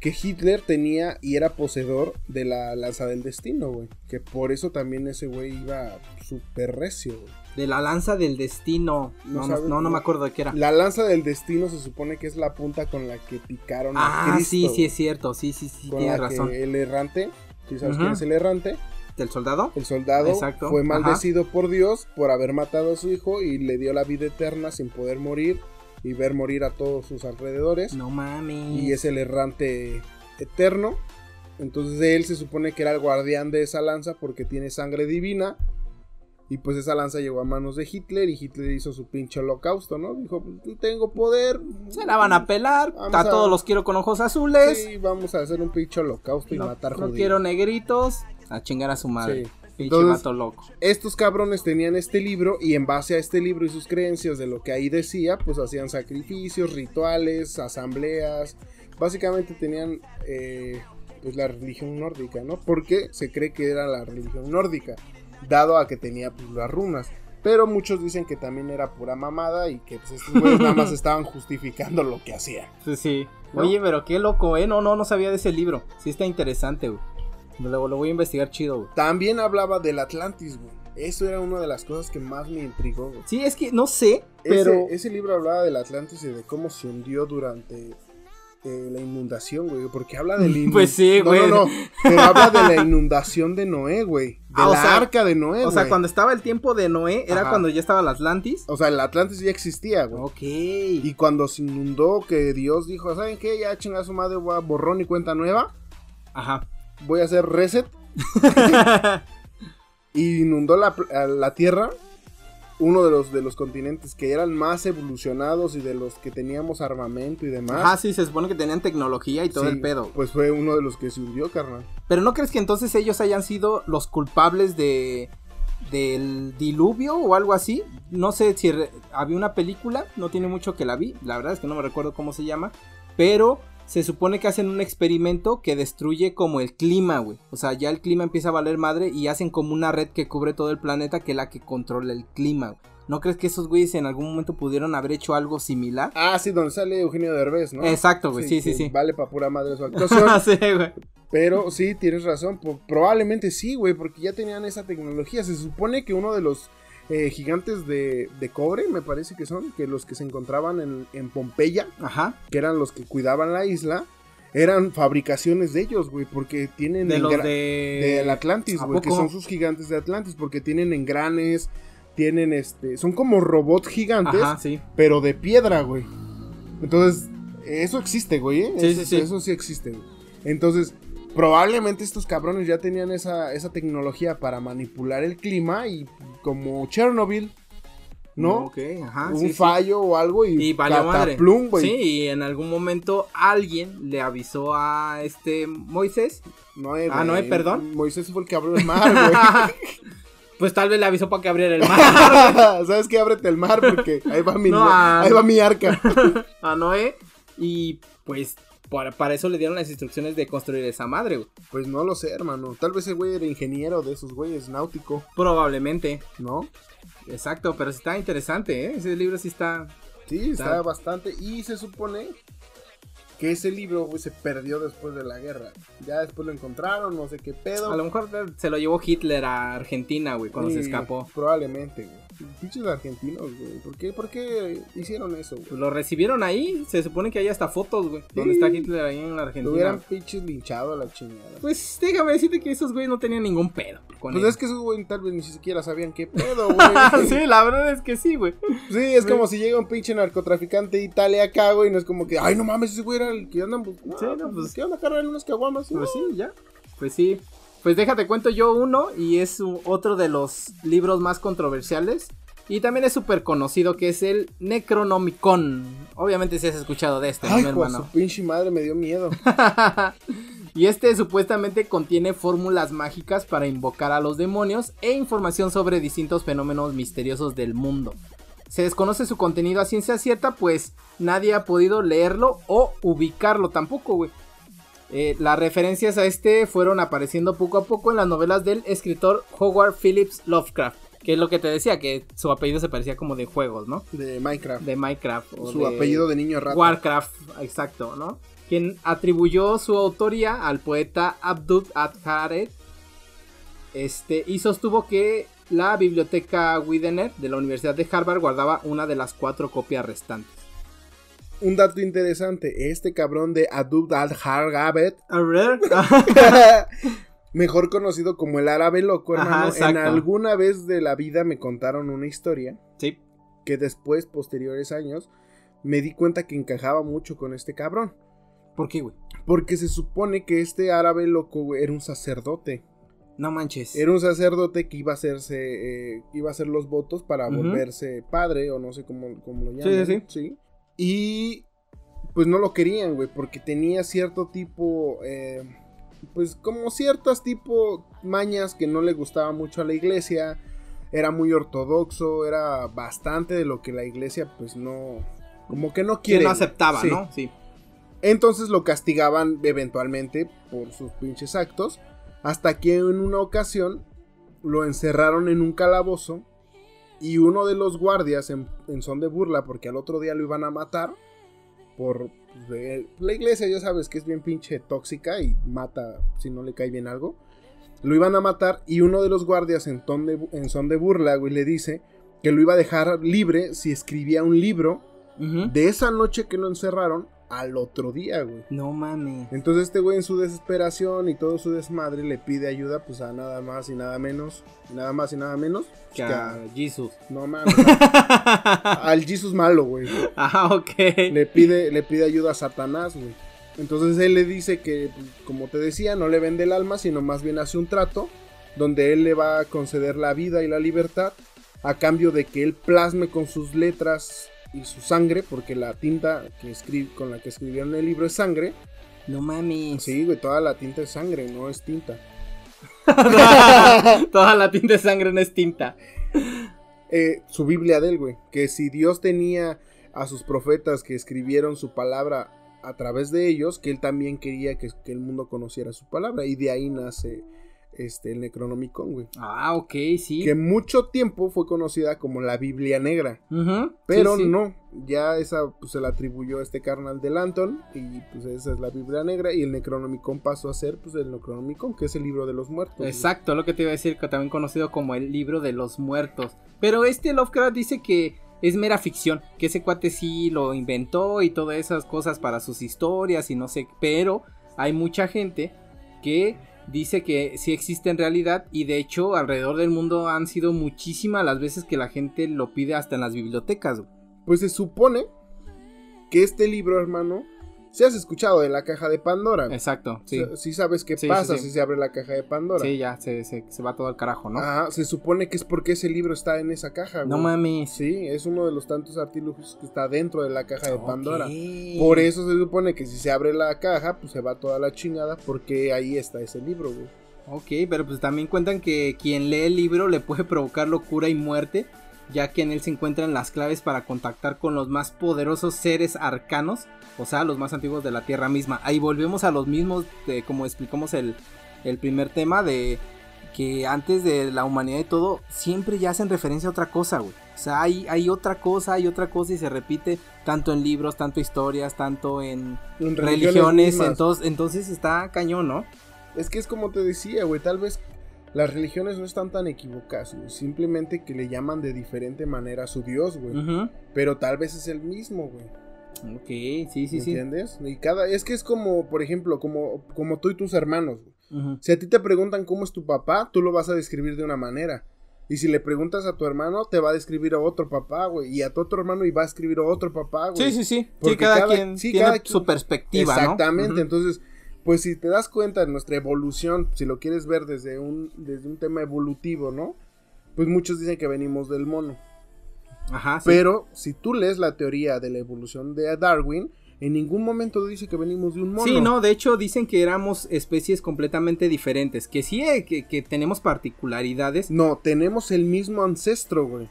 Speaker 2: que Hitler tenía y era poseedor de la lanza del destino, güey. Que por eso también ese güey iba súper recio, güey.
Speaker 1: De la lanza del destino. No, no, no, me acuerdo de qué era.
Speaker 2: La lanza del destino se supone que es la punta con la que picaron
Speaker 1: a ah, Cristo. Ah, sí, sí, es cierto. Sí, sí, sí, tienes razón.
Speaker 2: el errante, ¿sí sabes quién es el errante?
Speaker 1: ¿Del soldado?
Speaker 2: El soldado fue maldecido por Dios por haber matado a su hijo y le dio la vida eterna sin poder morir y ver morir a todos sus alrededores.
Speaker 1: No mames.
Speaker 2: Y es el errante eterno. Entonces él se supone que era el guardián de esa lanza porque tiene sangre divina. Y pues esa lanza llegó a manos de Hitler y Hitler hizo su pinche holocausto, ¿no? Dijo, tengo poder.
Speaker 1: Se la van a pelar. a, todos los quiero con ojos azules.
Speaker 2: Sí, vamos a hacer un pinche holocausto y matar judíos.
Speaker 1: No quiero negritos. A chingar a su madre. Pinche vato loco.
Speaker 2: Estos cabrones tenían este libro y en base a este libro y sus creencias de lo que ahí decía, pues hacían sacrificios, rituales, asambleas. Básicamente tenían eh, pues la religión nórdica, ¿no? Porque se cree que era la religión nórdica, dado a que tenía pues, las runas. Pero muchos dicen que también era pura mamada y que pues, estos güeyes nada más estaban justificando lo que hacían.
Speaker 1: Sí, sí.
Speaker 2: ¿No?
Speaker 1: Oye, pero qué loco, ¿eh? No, no, no sabía de ese libro. Sí está interesante, güey. Lo, lo voy a investigar chido, güey.
Speaker 2: También hablaba del Atlantis, güey. Eso era una de las cosas que más me intrigó, güey.
Speaker 1: Sí, es que no sé, pero...
Speaker 2: Ese, ese libro hablaba del Atlantis y de cómo se hundió durante eh, la inundación, güey. Porque habla del inundación.
Speaker 1: Pues sí, güey.
Speaker 2: No, no, no. Pero habla de la inundación de Noé, güey. De
Speaker 1: Ah, o
Speaker 2: la
Speaker 1: sea,
Speaker 2: arca de Noé,
Speaker 1: O sea,
Speaker 2: güey.
Speaker 1: cuando estaba el tiempo de Noé, era
Speaker 2: Ajá.
Speaker 1: cuando ya estaba el Atlantis.
Speaker 2: O sea, el Atlantis ya existía, güey.
Speaker 1: Ok.
Speaker 2: Y cuando se inundó, que Dios dijo, ¿saben qué? Ya chinga su madre, voy a borrón y cuenta nueva.
Speaker 1: Ajá.
Speaker 2: Voy a hacer reset. Y inundó la, la Tierra. Uno de los, de los continentes que eran más evolucionados y de los que teníamos armamento y demás.
Speaker 1: Ajá, sí, se supone que tenían tecnología y todo
Speaker 2: Sí,
Speaker 1: el pedo.
Speaker 2: Pues fue uno de los que se hundió, carnal.
Speaker 1: Pero ¿no crees que entonces ellos hayan sido los culpables de del diluvio o algo así? No sé si había una película, no tiene mucho que la vi, la verdad es que no me recuerdo cómo se llama, pero se supone que hacen un experimento que destruye como el clima, güey. O sea, ya el clima empieza a valer madre y hacen como una red que cubre todo el planeta que es la que controla el clima. güey. ¿No crees que esos güeyes en algún momento pudieron haber hecho algo similar?
Speaker 2: Ah, sí, donde sale Eugenio Derbez, ¿no?
Speaker 1: Exacto, güey, sí, sí, sí.
Speaker 2: Vale para pura madre su actuación.
Speaker 1: sí, güey.
Speaker 2: Pero sí, tienes razón. probablemente sí, güey, porque ya tenían esa tecnología. Se supone que uno de los eh, gigantes de, de cobre, me parece que son, que los que se encontraban en, en Pompeya,
Speaker 1: Ajá.
Speaker 2: que eran los que cuidaban la isla, eran fabricaciones de ellos, güey, porque tienen...
Speaker 1: De los de...
Speaker 2: del Atlantis,
Speaker 1: ¿A
Speaker 2: güey, que son sus gigantes de Atlantis, porque tienen engranes, tienen este, son como robots gigantes,
Speaker 1: Ajá, sí.
Speaker 2: pero de piedra, güey. Entonces, eso existe, güey, ¿eh?
Speaker 1: Sí,
Speaker 2: eso,
Speaker 1: sí, sí.
Speaker 2: eso sí existe, güey. Entonces, probablemente estos cabrones ya tenían esa, esa tecnología para manipular el clima y como Chernobyl, ¿no?
Speaker 1: Ajá.
Speaker 2: Un
Speaker 1: sí, sí.
Speaker 2: fallo o algo y,
Speaker 1: Y madre. Sí, y en algún momento alguien le avisó a este Moisés.
Speaker 2: Noé,
Speaker 1: Ah. Noé, perdón.
Speaker 2: Moisés fue el que abrió el mar, güey.
Speaker 1: pues tal vez le avisó para que abriera el mar
Speaker 2: ¿Sabes qué? Ábrete el mar porque ahí va mi,
Speaker 1: No, ah,
Speaker 2: ahí va mi arca.
Speaker 1: a Noé. Y pues para, para eso le dieron las instrucciones de construir esa madre, güey.
Speaker 2: Pues no lo sé, hermano. Tal vez ese güey era ingeniero de esos güeyes, náutico,
Speaker 1: Probablemente.
Speaker 2: ¿no?
Speaker 1: Exacto, pero sí está interesante, ¿eh? Ese libro sí está...
Speaker 2: Sí, está bastante. Y se supone que ese libro, güey, se perdió después de la guerra. Ya después lo encontraron, no sé qué pedo.
Speaker 1: A lo mejor se lo llevó Hitler a Argentina, güey, cuando se escapó.
Speaker 2: Probablemente, güey. Pinches argentinos, güey. ¿Por qué, ¿Por qué hicieron eso, güey?
Speaker 1: Pues lo recibieron ahí, se supone que hay hasta fotos, güey. Donde está Hitler ahí en la
Speaker 2: Lo
Speaker 1: Argentina.
Speaker 2: hubieran pinches linchado a la chingada.
Speaker 1: Pues déjame decirte que esos güeyes no tenían ningún pedo. Con
Speaker 2: Pues
Speaker 1: él.
Speaker 2: es que esos güey tal vez ni siquiera sabían qué pedo, güey.
Speaker 1: sí, la verdad es que sí, güey.
Speaker 2: Sí, es como si llega un pinche narcotraficante de Italia acá, güey, y no es como que, ay, no mames, ese güey era el que andan buscando.
Speaker 1: Sí, no, pues-
Speaker 2: ¿Qué onda, carnal? Unas caguamas.
Speaker 1: Pues sí, ya. Pues sí. Pues déjate cuento yo uno y es otro de los libros más controversiales. Y también es súper conocido que es el Necronomicon. Obviamente si has escuchado de este, ¿no,
Speaker 2: Ay, de
Speaker 1: hermano?
Speaker 2: su pinche madre, me dio miedo.
Speaker 1: y este supuestamente contiene fórmulas mágicas para invocar a los demonios e información sobre distintos fenómenos misteriosos del mundo. Se desconoce su contenido a ciencia cierta, pues nadie ha podido leerlo o ubicarlo tampoco, güey. Eh, las referencias a este fueron apareciendo poco a poco en las novelas del escritor Howard Phillips Lovecraft, que es lo que te decía, que su apellido se parecía como de juegos, ¿no?
Speaker 2: De Minecraft.
Speaker 1: De Minecraft. o
Speaker 2: su
Speaker 1: de-
Speaker 2: apellido de niño rata.
Speaker 1: Warcraft, exacto, ¿no? Quien atribuyó su autoría al poeta Abdul Adharet. Este, y sostuvo que la biblioteca Widener de la Universidad de Harvard guardaba una de las cuatro copias restantes.
Speaker 2: Un dato interesante, este cabrón de Abdul al-Hargabet,
Speaker 1: A ver.
Speaker 2: mejor conocido como el árabe loco,
Speaker 1: Ajá,
Speaker 2: en alguna vez de la vida me contaron una historia
Speaker 1: sí.
Speaker 2: que después, posteriores años, me di cuenta que encajaba mucho con este cabrón.
Speaker 1: ¿Por qué, güey?
Speaker 2: Porque se supone que este árabe loco güey, era un sacerdote.
Speaker 1: No manches.
Speaker 2: Era un sacerdote que iba a hacerse, eh, iba a hacer los votos para volverse padre, o no sé cómo, cómo lo
Speaker 1: Sí,
Speaker 2: llaman.
Speaker 1: sí, sí.
Speaker 2: Y pues no lo querían, güey, porque tenía cierto tipo, eh, pues como ciertas tipo mañas que no le gustaba mucho a la iglesia. Era muy ortodoxo, era bastante de lo que la iglesia pues no, como que no
Speaker 1: Que
Speaker 2: quiere.
Speaker 1: no aceptaba,
Speaker 2: Sí.
Speaker 1: ¿no? Sí.
Speaker 2: Entonces lo castigaban eventualmente por sus pinches actos. Hasta que en una ocasión lo encerraron en un calabozo. Y uno de los guardias, en, en son de burla, porque al otro día lo iban a matar. Por. pues, de- la iglesia, ya sabes que es bien pinche tóxica y mata si no le cae bien algo. Lo iban a matar. Y uno de los guardias, en, ton de, en son de burla, güey, le dice que lo iba a dejar libre si escribía un libro de esa noche que lo encerraron al otro día, güey.
Speaker 1: No mames.
Speaker 2: Entonces este güey en su desesperación y todo su desmadre le pide ayuda pues a nada más y nada menos, nada más y nada menos
Speaker 1: Que
Speaker 2: que
Speaker 1: a Jesus.
Speaker 2: no mames, al Jesus malo, güey.
Speaker 1: ah, ok.
Speaker 2: Le pide le pide ayuda a Satanás, güey. Entonces él le dice que como te decía, no le vende el alma, sino más bien hace un trato donde él le va a conceder la vida y la libertad a cambio de que él plasme con sus letras y su sangre, porque la tinta que escribe, con la que escribieron el libro es sangre.
Speaker 1: No mames.
Speaker 2: Sí, güey, toda la tinta es sangre, no es tinta.
Speaker 1: Toda la tinta de sangre no es tinta.
Speaker 2: Eh, su Biblia de él, güey, que si Dios tenía a sus profetas que escribieron su palabra a través de ellos, que él también quería que, que el mundo conociera su palabra, y de ahí nace este, el Necronomicon, güey.
Speaker 1: Ah, ok, sí.
Speaker 2: Que mucho tiempo fue conocida como la Biblia Negra. Pero
Speaker 1: sí, sí.
Speaker 2: no, ya esa pues, se la atribuyó este carnal de Lanton y pues esa es la Biblia Negra y el Necronomicon pasó a ser pues el Necronomicon, que es el libro de los muertos. güey.
Speaker 1: Exacto, lo que te iba a decir, que también conocido como el libro de los muertos. Pero este Lovecraft dice que es mera ficción, que ese cuate sí lo inventó y todas esas cosas para sus historias y no sé, pero hay mucha gente que dice que sí existe en realidad y de hecho alrededor del mundo han sido muchísimas las veces que la gente lo pide hasta en las bibliotecas.
Speaker 2: Pues se supone que este libro, hermano, si has escuchado de la caja de Pandora.
Speaker 1: Exacto, sí.
Speaker 2: Sí sabes qué
Speaker 1: Sí,
Speaker 2: pasa
Speaker 1: sí, sí.
Speaker 2: si se abre la caja de Pandora.
Speaker 1: Sí, ya se, se- se va todo al carajo, ¿no?
Speaker 2: Ajá, se supone que es porque ese libro está en esa caja.
Speaker 1: no
Speaker 2: güey.
Speaker 1: mames.
Speaker 2: Sí, es uno de los tantos artilugios que está dentro de la caja de Pandora. Por eso se supone que si se abre la caja, pues se va toda la chingada porque ahí está ese libro, güey.
Speaker 1: Ok, pero pues también cuentan que quien lee el libro le puede provocar locura y muerte, ya que en él se encuentran las claves para contactar con los más poderosos seres arcanos, o sea, los más antiguos de la Tierra misma. Ahí volvemos a los mismos, de, como explicamos el, el primer tema, de que antes de la humanidad y todo, siempre ya hacen referencia a otra cosa, güey. O sea, hay, hay otra cosa, hay otra cosa y se repite tanto en libros, tanto historias, tanto en
Speaker 2: En
Speaker 1: religiones,
Speaker 2: mismas.
Speaker 1: entonces, entonces está cañón, ¿no?
Speaker 2: Es que es como te decía, güey, tal vez las religiones no están tan equivocadas, güey. Simplemente que le llaman de diferente manera a su Dios, güey. Pero tal vez es el mismo, güey.
Speaker 1: Ok, sí, sí, sí.
Speaker 2: ¿Entiendes? Y cada, es que es como, por ejemplo, como, como tú y tus hermanos, güey. Si a ti te preguntan cómo es tu papá, tú lo vas a describir de una manera. Y si le preguntas a tu hermano, te va a describir a otro papá, güey. Y a tu otro hermano y va a escribir a otro papá, güey.
Speaker 1: Sí, sí, sí. Sí, cada,
Speaker 2: cada-
Speaker 1: quien
Speaker 2: sí,
Speaker 1: tiene
Speaker 2: cada quien-
Speaker 1: su perspectiva, ¿no?
Speaker 2: Exactamente. Entonces, pues si te das cuenta de nuestra evolución, si lo quieres ver desde un, desde un tema evolutivo, ¿no? Pues muchos dicen que venimos del mono.
Speaker 1: Ajá, sí.
Speaker 2: Pero si tú lees la teoría de la evolución de Darwin, en ningún momento dice que venimos de un mono.
Speaker 1: Sí, no, de hecho dicen que éramos especies completamente diferentes, que sí, eh, que, que tenemos particularidades.
Speaker 2: No, tenemos el mismo ancestro, güey.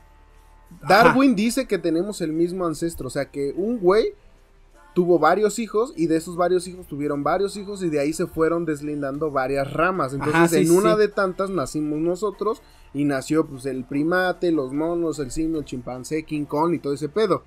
Speaker 2: Darwin dice que tenemos el mismo ancestro, o sea que un güey tuvo varios hijos y de esos varios hijos tuvieron varios hijos y de ahí se fueron deslindando varias ramas. Entonces
Speaker 1: Ajá, sí,
Speaker 2: en una
Speaker 1: sí.
Speaker 2: de tantas nacimos nosotros y nació pues el primate, los monos, el simio, el chimpancé, King Kong y todo ese pedo.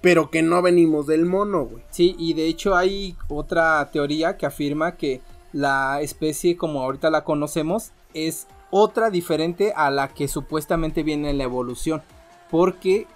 Speaker 2: Pero que no venimos del mono, güey.
Speaker 1: Sí, y de hecho hay otra teoría que afirma que la especie como ahorita la conocemos es otra diferente a la que supuestamente viene en la evolución, porque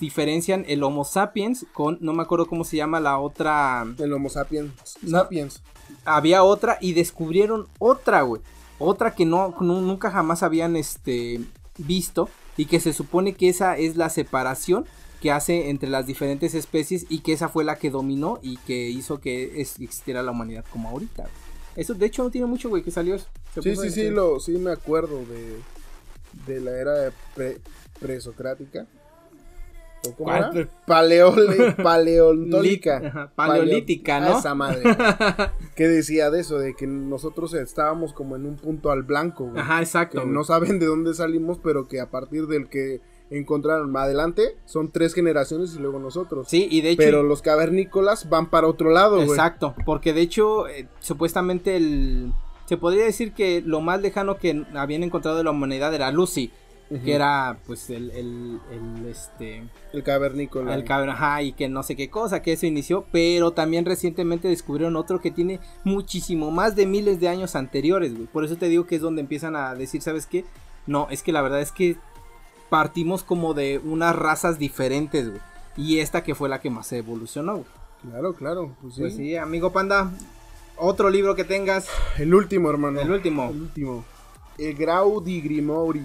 Speaker 1: diferencian el Homo sapiens con, no me acuerdo cómo se llama la otra,
Speaker 2: El Homo sapiens.
Speaker 1: No.
Speaker 2: Sapiens.
Speaker 1: había otra y descubrieron otra, güey. Otra que no, nu- nunca jamás habían este, visto y que se supone que esa es la separación que hace entre las diferentes especies y que esa fue la que dominó y que hizo que existiera la humanidad como ahorita. güey. Eso de hecho no tiene mucho, güey, que salió eso.
Speaker 2: Sí, sí, sí, lo, sí me acuerdo de, de la era pre- presocrática. ¿O cómo
Speaker 1: ¿Cuál?
Speaker 2: era? Paleole, paleontólica.
Speaker 1: Lit- ajá, paleolítica,
Speaker 2: Paleo-
Speaker 1: ¿no?
Speaker 2: Esa madre. que decía de eso, de que nosotros estábamos como en un punto al blanco, güey.
Speaker 1: Ajá, exacto.
Speaker 2: Que no saben de dónde salimos, pero que a partir del que encontraron. Más adelante son tres generaciones y luego nosotros.
Speaker 1: Sí, y de hecho.
Speaker 2: Pero los cavernícolas van para otro lado, güey.
Speaker 1: Exacto, porque de hecho, eh, supuestamente el. Se podría decir que lo más lejano que habían encontrado de la humanidad era Lucy. Que era, pues, el, el, el este...
Speaker 2: El cavernícola.
Speaker 1: El cavernícola, y que no sé qué cosa, que eso inició. Pero también recientemente descubrieron otro que tiene muchísimo más de miles de años anteriores, güey. Por eso te digo que es donde empiezan a decir, ¿sabes qué? No, es que la verdad es que partimos como de unas razas diferentes, güey. Y esta que fue la que más se evolucionó, güey.
Speaker 2: Claro, claro. Pues sí.
Speaker 1: pues sí, amigo panda. Otro libro que tengas.
Speaker 2: El último, hermano.
Speaker 1: El último.
Speaker 2: El último. El Grau di Grimori.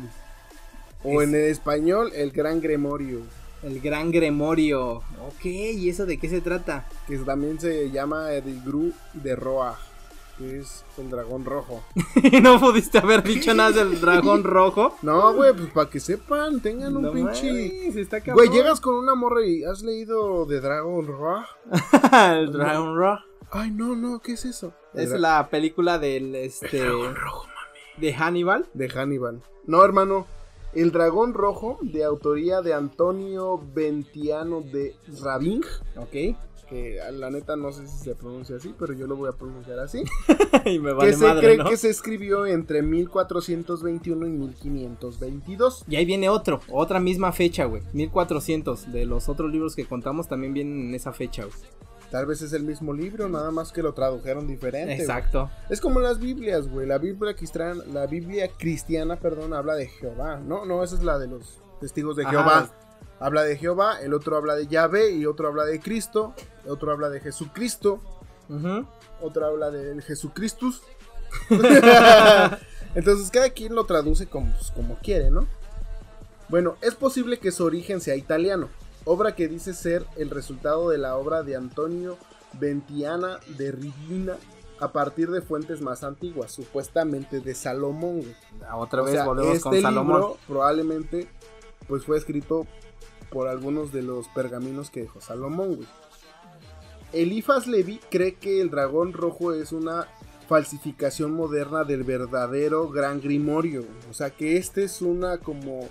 Speaker 2: O en español, el Gran Gremorio.
Speaker 1: El Gran Gremorio. Ok, ¿y eso de qué se trata?
Speaker 2: Que también se llama el Gru de Roa. Que es el dragón rojo.
Speaker 1: ¿No pudiste haber dicho nada del dragón rojo?
Speaker 2: No, güey, pues para que sepan, tengan un pinche. Güey, llegas con una morra y has leído de Dragon Rojo.
Speaker 1: el Dragon Rojo.
Speaker 2: Ay, no, no, ¿qué es eso?
Speaker 1: Es la película del este.
Speaker 2: El dragón rojo, mami.
Speaker 1: De Hannibal.
Speaker 2: De Hannibal. No, hermano. El Dragón Rojo, de autoría de Antonio Ventiano de Rabing.
Speaker 1: Ok.
Speaker 2: Que la neta no sé si se pronuncia así, pero yo lo voy a pronunciar así.
Speaker 1: y me vale
Speaker 2: que se
Speaker 1: madre,
Speaker 2: cree
Speaker 1: ¿no?
Speaker 2: que se escribió entre 1421 y 1522.
Speaker 1: Y ahí viene otro, otra misma fecha, güey. 1400. De los otros libros que contamos también vienen en esa fecha, güey.
Speaker 2: Tal vez es el mismo libro, nada más que lo tradujeron diferente.
Speaker 1: Exacto.
Speaker 2: Es como las Biblias, güey. La Biblia cristiana, la Biblia cristiana, perdón, habla de Jehová. No, no, esa es la de los testigos de
Speaker 1: Ajá.
Speaker 2: Jehová. Habla de Jehová, el otro habla de Yahvé y otro habla de Cristo, otro habla de Jesucristo, otro habla del Jesucristus. Entonces cada quien lo traduce como, pues, como quiere, ¿no? Bueno, es posible que su origen sea italiano, obra que dice ser el resultado de la obra de Antonio Ventiana de Rivina a partir de fuentes más antiguas, supuestamente de Salomón. güey.
Speaker 1: Otra
Speaker 2: O
Speaker 1: vez
Speaker 2: sea,
Speaker 1: volvemos
Speaker 2: este
Speaker 1: con Salomón.
Speaker 2: libro probablemente pues fue escrito por algunos de los pergaminos que dejó Salomón, güey. Elifas Levi cree que el dragón rojo es una falsificación moderna del verdadero Gran Grimorio. O sea que este es una como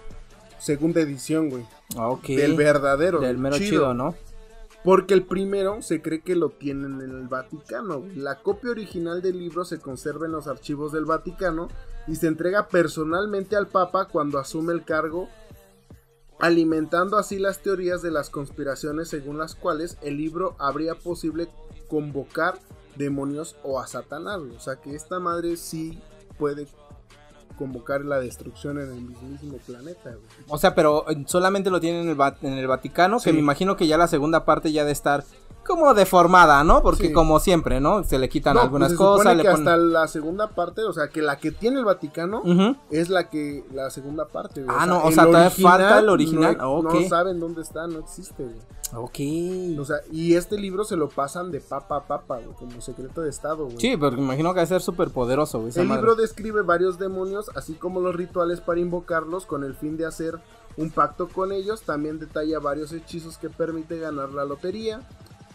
Speaker 2: segunda edición, güey.
Speaker 1: Ah, Ok.
Speaker 2: Del verdadero.
Speaker 1: Del mero chido, ¿no?
Speaker 2: Porque el primero se cree que lo tienen en el Vaticano. La copia original del libro se conserva en los archivos del Vaticano y se entrega personalmente al Papa cuando asume el cargo, alimentando así las teorías de las conspiraciones según las cuales el libro habría posible convocar demonios o a Satanás. O sea que esta madre sí puede convocar la destrucción en el mismísimo planeta. güey.
Speaker 1: O sea, pero solamente lo tienen en el, en el Vaticano, que me imagino que ya la segunda parte ya de estar como deformada, ¿no? Porque
Speaker 2: Sí.
Speaker 1: como siempre, ¿no? Se le quitan
Speaker 2: No,
Speaker 1: algunas
Speaker 2: pues se supone
Speaker 1: cosas, le
Speaker 2: que
Speaker 1: ponen...
Speaker 2: hasta la segunda parte, o sea, que la que tiene el Vaticano es la que la segunda parte.
Speaker 1: Ah, no, o sea, todavía falta el original.
Speaker 2: No, saben dónde está, no existe. güey.
Speaker 1: Ok.
Speaker 2: O sea, y este libro se lo pasan de papa a papa, güey, como secreto de estado, güey.
Speaker 1: Sí, pero me imagino que va a ser súper poderoso, güey.
Speaker 2: El
Speaker 1: madre.
Speaker 2: libro describe varios demonios, así como los rituales para invocarlos con el fin de hacer un pacto con ellos. También detalla varios hechizos que permite ganar la lotería,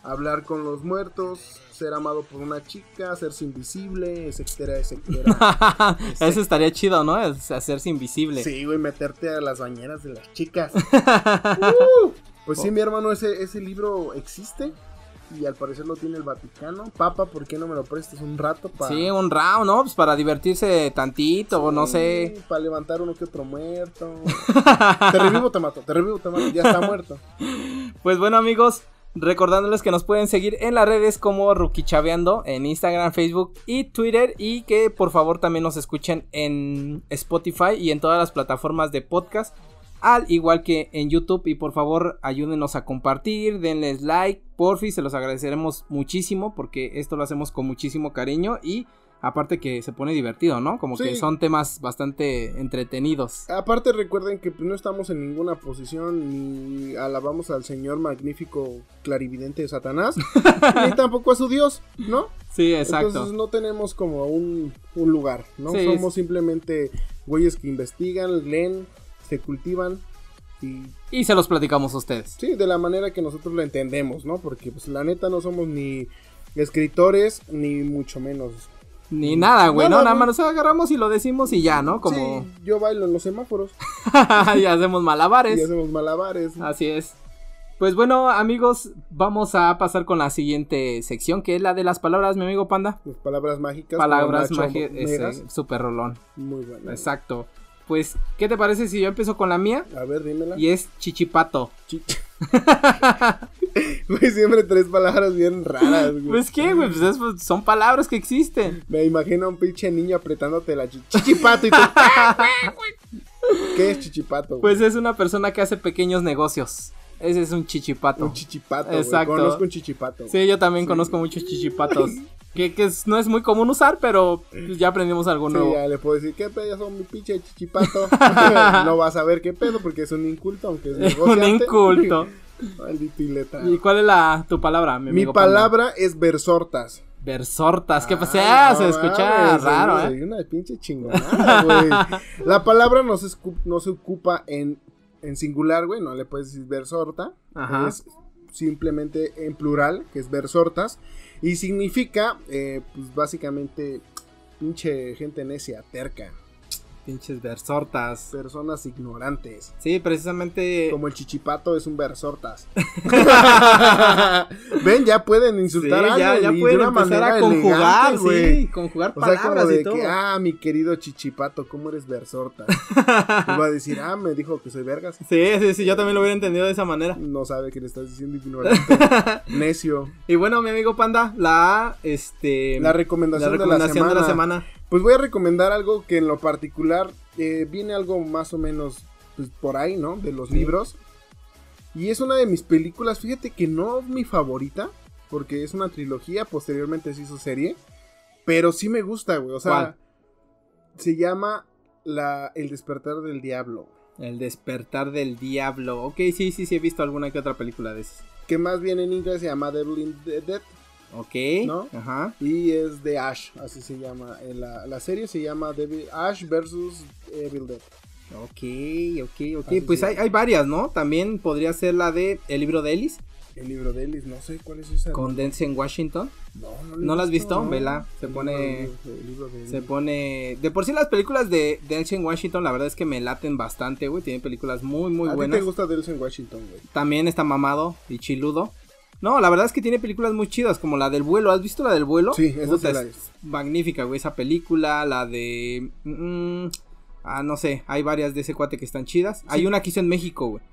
Speaker 2: hablar con los muertos, ser amado por una chica, hacerse invisible, etcétera, etcétera.
Speaker 1: Eso estaría chido, ¿no? Hacerse invisible.
Speaker 2: Sí, güey, meterte a las bañeras de las chicas. Uh, pues sí, mi hermano, ese, ese libro existe. Y al parecer lo tiene el Vaticano. Papa, ¿por qué no me lo prestas un rato para...
Speaker 1: Sí, un round, ¿no? Pues para divertirse tantito, o no sé.
Speaker 2: Para levantar uno que otro muerto. te revivo, te mato. Te revivo, te mato. Ya está muerto.
Speaker 1: Pues bueno, amigos, recordándoles que nos pueden seguir en las redes como Rukichaveando en Instagram, Facebook y Twitter. Y que por favor también nos escuchen en Spotify y en todas las plataformas de podcast. Al igual que en YouTube. Y por favor, ayúdenos a compartir, denles like, porfi, se los agradeceremos muchísimo. Porque esto lo hacemos con muchísimo cariño. Y aparte que se pone divertido, ¿no? Como que son temas bastante entretenidos.
Speaker 2: Aparte, recuerden que pues, no estamos en ninguna posición. Ni alabamos al señor magnífico clarividente de Satanás. ni tampoco a su Dios, ¿no?
Speaker 1: Sí, exacto.
Speaker 2: Entonces no tenemos como un, un lugar, ¿no?
Speaker 1: Sí,
Speaker 2: Somos simplemente güeyes que investigan, leen, se cultivan y
Speaker 1: Y se los platicamos a ustedes.
Speaker 2: sí, de la manera que nosotros lo entendemos, ¿no? Porque pues la neta no somos ni escritores ni mucho menos
Speaker 1: Ni nada, güey, ¿no?
Speaker 2: Nada,
Speaker 1: Nada más nos agarramos y lo decimos y ya, ¿no? Como
Speaker 2: Sí, yo bailo en los semáforos
Speaker 1: y hacemos
Speaker 2: y
Speaker 1: malabares.
Speaker 2: hacemos malabares.
Speaker 1: Así es. Pues bueno, amigos, vamos a pasar con la siguiente sección, que es la de las palabras, mi amigo Panda.
Speaker 2: Las palabras mágicas.
Speaker 1: Palabras mágicas, super rolón.
Speaker 2: Muy bueno.
Speaker 1: Exacto. Pues, ¿qué te parece si yo empiezo con la mía?
Speaker 2: A ver, dímela.
Speaker 1: Y es chichipato.
Speaker 2: Chi- Güey, siempre tres palabras bien raras, güey.
Speaker 1: Pues qué, güey, pues es- son palabras que existen.
Speaker 2: Me imagino a un pinche niño apretándote la chi- chichipato y tú. ¿Qué es chichipato? güey?
Speaker 1: Pues es una persona que hace pequeños negocios. Ese es un chichipato.
Speaker 2: un chichipato. güey.
Speaker 1: Exacto.
Speaker 2: Conozco un chichipato.
Speaker 1: Sí, yo también conozco muchos chichipatos. Que, que es- no es muy común usar, pero pues, ya aprendimos algo
Speaker 2: Sí,
Speaker 1: nuevo.
Speaker 2: ya le puedo decir, ¿qué pedo son mi pinche chichipato? no vas a ver qué pedo porque es un inculto, aunque es
Speaker 1: un
Speaker 2: negociante.
Speaker 1: inculto. ¿Y cuál es la tu palabra, mi
Speaker 2: Mi
Speaker 1: amigo Panda?
Speaker 2: palabra es versortas.
Speaker 1: Versortas, ¿qué pasa? Ah,
Speaker 2: no
Speaker 1: se escucha raro, ¿eh?
Speaker 2: Una pinche chingonada, güey. La palabra no se, escu- no se ocupa en, en singular, güey. No le puedes decir versorta.
Speaker 1: Ajá.
Speaker 2: Es simplemente en plural, que es versortas. Y significa, eh, pues básicamente, pinche gente necia, terca.
Speaker 1: Pinches versortas.
Speaker 2: Personas ignorantes.
Speaker 1: Sí, precisamente.
Speaker 2: Como el chichipato es un versortas. Ven, ya pueden insultar
Speaker 1: Sí,
Speaker 2: a alguien
Speaker 1: ya pueden
Speaker 2: de una
Speaker 1: empezar a conjugar,
Speaker 2: elegante,
Speaker 1: sí, conjugar
Speaker 2: O sea, como
Speaker 1: palabras
Speaker 2: de
Speaker 1: y todo.
Speaker 2: que, ah, mi querido chichipato, ¿cómo eres versorta? Y va a decir, ah, me dijo que soy vergas.
Speaker 1: Sí, sí, sí, yo también lo hubiera entendido de esa manera.
Speaker 2: No sabe que le estás diciendo ignorante. Necio.
Speaker 1: Y bueno, mi amigo Panda, la este
Speaker 2: La recomendación,
Speaker 1: la recomendación
Speaker 2: de, la semana.
Speaker 1: semana.
Speaker 2: Pues voy a recomendar algo que en lo particular eh, viene algo más o menos pues, por ahí, ¿no? De los
Speaker 1: Sí.
Speaker 2: libros. Y es una de mis películas, fíjate que no mi favorita, porque es una trilogía, posteriormente se hizo serie, pero sí me gusta, güey. O sea,
Speaker 1: ¿Cuál?
Speaker 2: se llama la, El despertar del diablo.
Speaker 1: El despertar del diablo. Ok, sí, sí, sí he visto alguna que otra película de esas.
Speaker 2: Que más bien en inglés se llama Devil in the Dead.
Speaker 1: Ok.
Speaker 2: ¿No?
Speaker 1: Ajá.
Speaker 2: Y es de Ash, así se llama. La, la serie se llama Devil- Ash versus Evil Dead.
Speaker 1: Ok, ok, ok.
Speaker 2: Así
Speaker 1: Pues
Speaker 2: se
Speaker 1: hay, hay varias, ¿no? También podría ser la de El libro de Ellis
Speaker 2: El libro de Ellis, no sé cuál es esa.
Speaker 1: con Denzel Washington.
Speaker 2: No, he
Speaker 1: ¿No la has visto?
Speaker 2: no.
Speaker 1: Vela, se
Speaker 2: El
Speaker 1: pone-
Speaker 2: libro de- el libro de
Speaker 1: Se
Speaker 2: Ellis.
Speaker 1: pone. De por sí las películas de Denzel Washington, la verdad es que me laten bastante, güey. Tienen películas muy, muy
Speaker 2: ¿A ti
Speaker 1: buenas.
Speaker 2: te gusta Delson Washington, güey?
Speaker 1: También está mamado y chiludo. No, la verdad es que tiene películas muy chidas, como la del vuelo. ¿Has visto la del vuelo?
Speaker 2: Sí, esa
Speaker 1: Puta,
Speaker 2: sí la
Speaker 1: es magnífica, güey. Esa película, la de. mm, ah, no sé, hay varias de ese cuate que están chidas. Hay una que hizo en México, güey.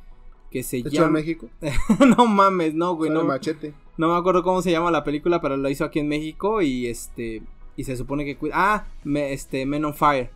Speaker 1: Que se
Speaker 2: Hecho en
Speaker 1: llama.
Speaker 2: México.
Speaker 1: no mames, no, güey. No,
Speaker 2: machete.
Speaker 1: no me acuerdo cómo se llama la película, pero lo hizo aquí en México y este. Y se supone que. Ah, me- este, Men on Fire.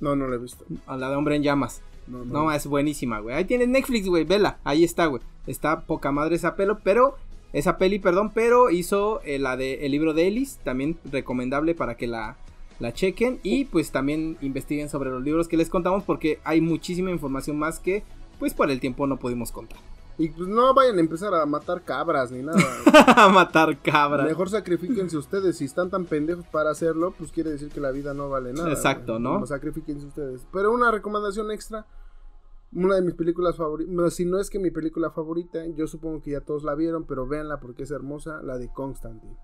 Speaker 2: No, no lo he visto.
Speaker 1: A la de Hombre en Llamas.
Speaker 2: No,
Speaker 1: No, es buenísima, güey. Ahí tienes Netflix, güey. Vela. Ahí está, güey. Está poca madre esa pelo, pero. Esa peli, perdón, pero hizo eh, la de El libro de Ellis. También recomendable para que la, la chequen. Y pues también investiguen sobre los libros que les contamos. Porque hay muchísima información más que, pues por el tiempo no pudimos contar.
Speaker 2: Y pues no vayan a empezar a matar cabras ni nada.
Speaker 1: A matar cabras.
Speaker 2: Mejor sacrifíquense ustedes. Si están tan pendejos para hacerlo, pues quiere decir que la vida no vale nada.
Speaker 1: Exacto,
Speaker 2: güey.
Speaker 1: ¿no?
Speaker 2: Sacrifíquense ustedes. Pero una recomendación extra. Una de mis películas favoritas. Si no es que mi película favorita, yo supongo que ya todos la vieron, pero véanla porque es hermosa. La de Constantine.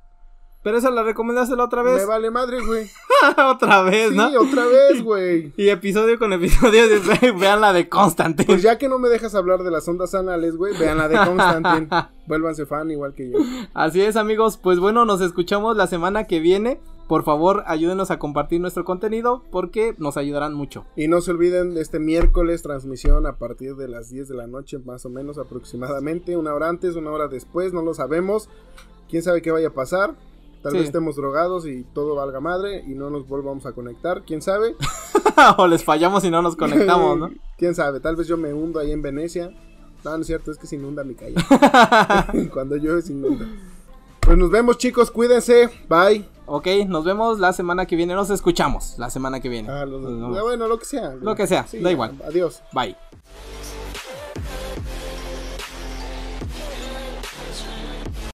Speaker 1: Pero esa la recomendaste la otra vez.
Speaker 2: Me vale madre, güey.
Speaker 1: otra vez,
Speaker 2: Sí,
Speaker 1: ¿no?
Speaker 2: otra vez, güey.
Speaker 1: Y episodio con episodio, vean la de Constantine.
Speaker 2: Pues ya que no me dejas hablar de las ondas anales, güey, vean la de Constantine. Vuélvanse fan igual que yo.
Speaker 1: Así es, amigos. Pues bueno, nos escuchamos la semana que viene. Por favor, ayúdenos a compartir nuestro contenido porque nos ayudarán mucho.
Speaker 2: Y no se olviden de este miércoles transmisión a partir de las 10 de la noche, más o menos aproximadamente. Una hora antes, una hora después, no lo sabemos. Quién sabe qué vaya a pasar. Tal
Speaker 1: Sí.
Speaker 2: vez estemos drogados y todo valga madre y no nos volvamos a conectar. ¿Quién sabe?
Speaker 1: o les fallamos y no nos conectamos, ¿no?
Speaker 2: ¿Quién sabe? Tal vez yo me hundo ahí en Venecia. No, no es cierto, es que se inunda mi calle. Cuando llueve se inunda. Pues nos vemos chicos, cuídense. Bye.
Speaker 1: Ok, nos vemos la semana que viene. Nos escuchamos la semana que viene.
Speaker 2: Ah, los-
Speaker 1: vemos.
Speaker 2: bueno, lo que sea.
Speaker 1: Lo que sea, da igual.
Speaker 2: Adiós.
Speaker 1: Bye.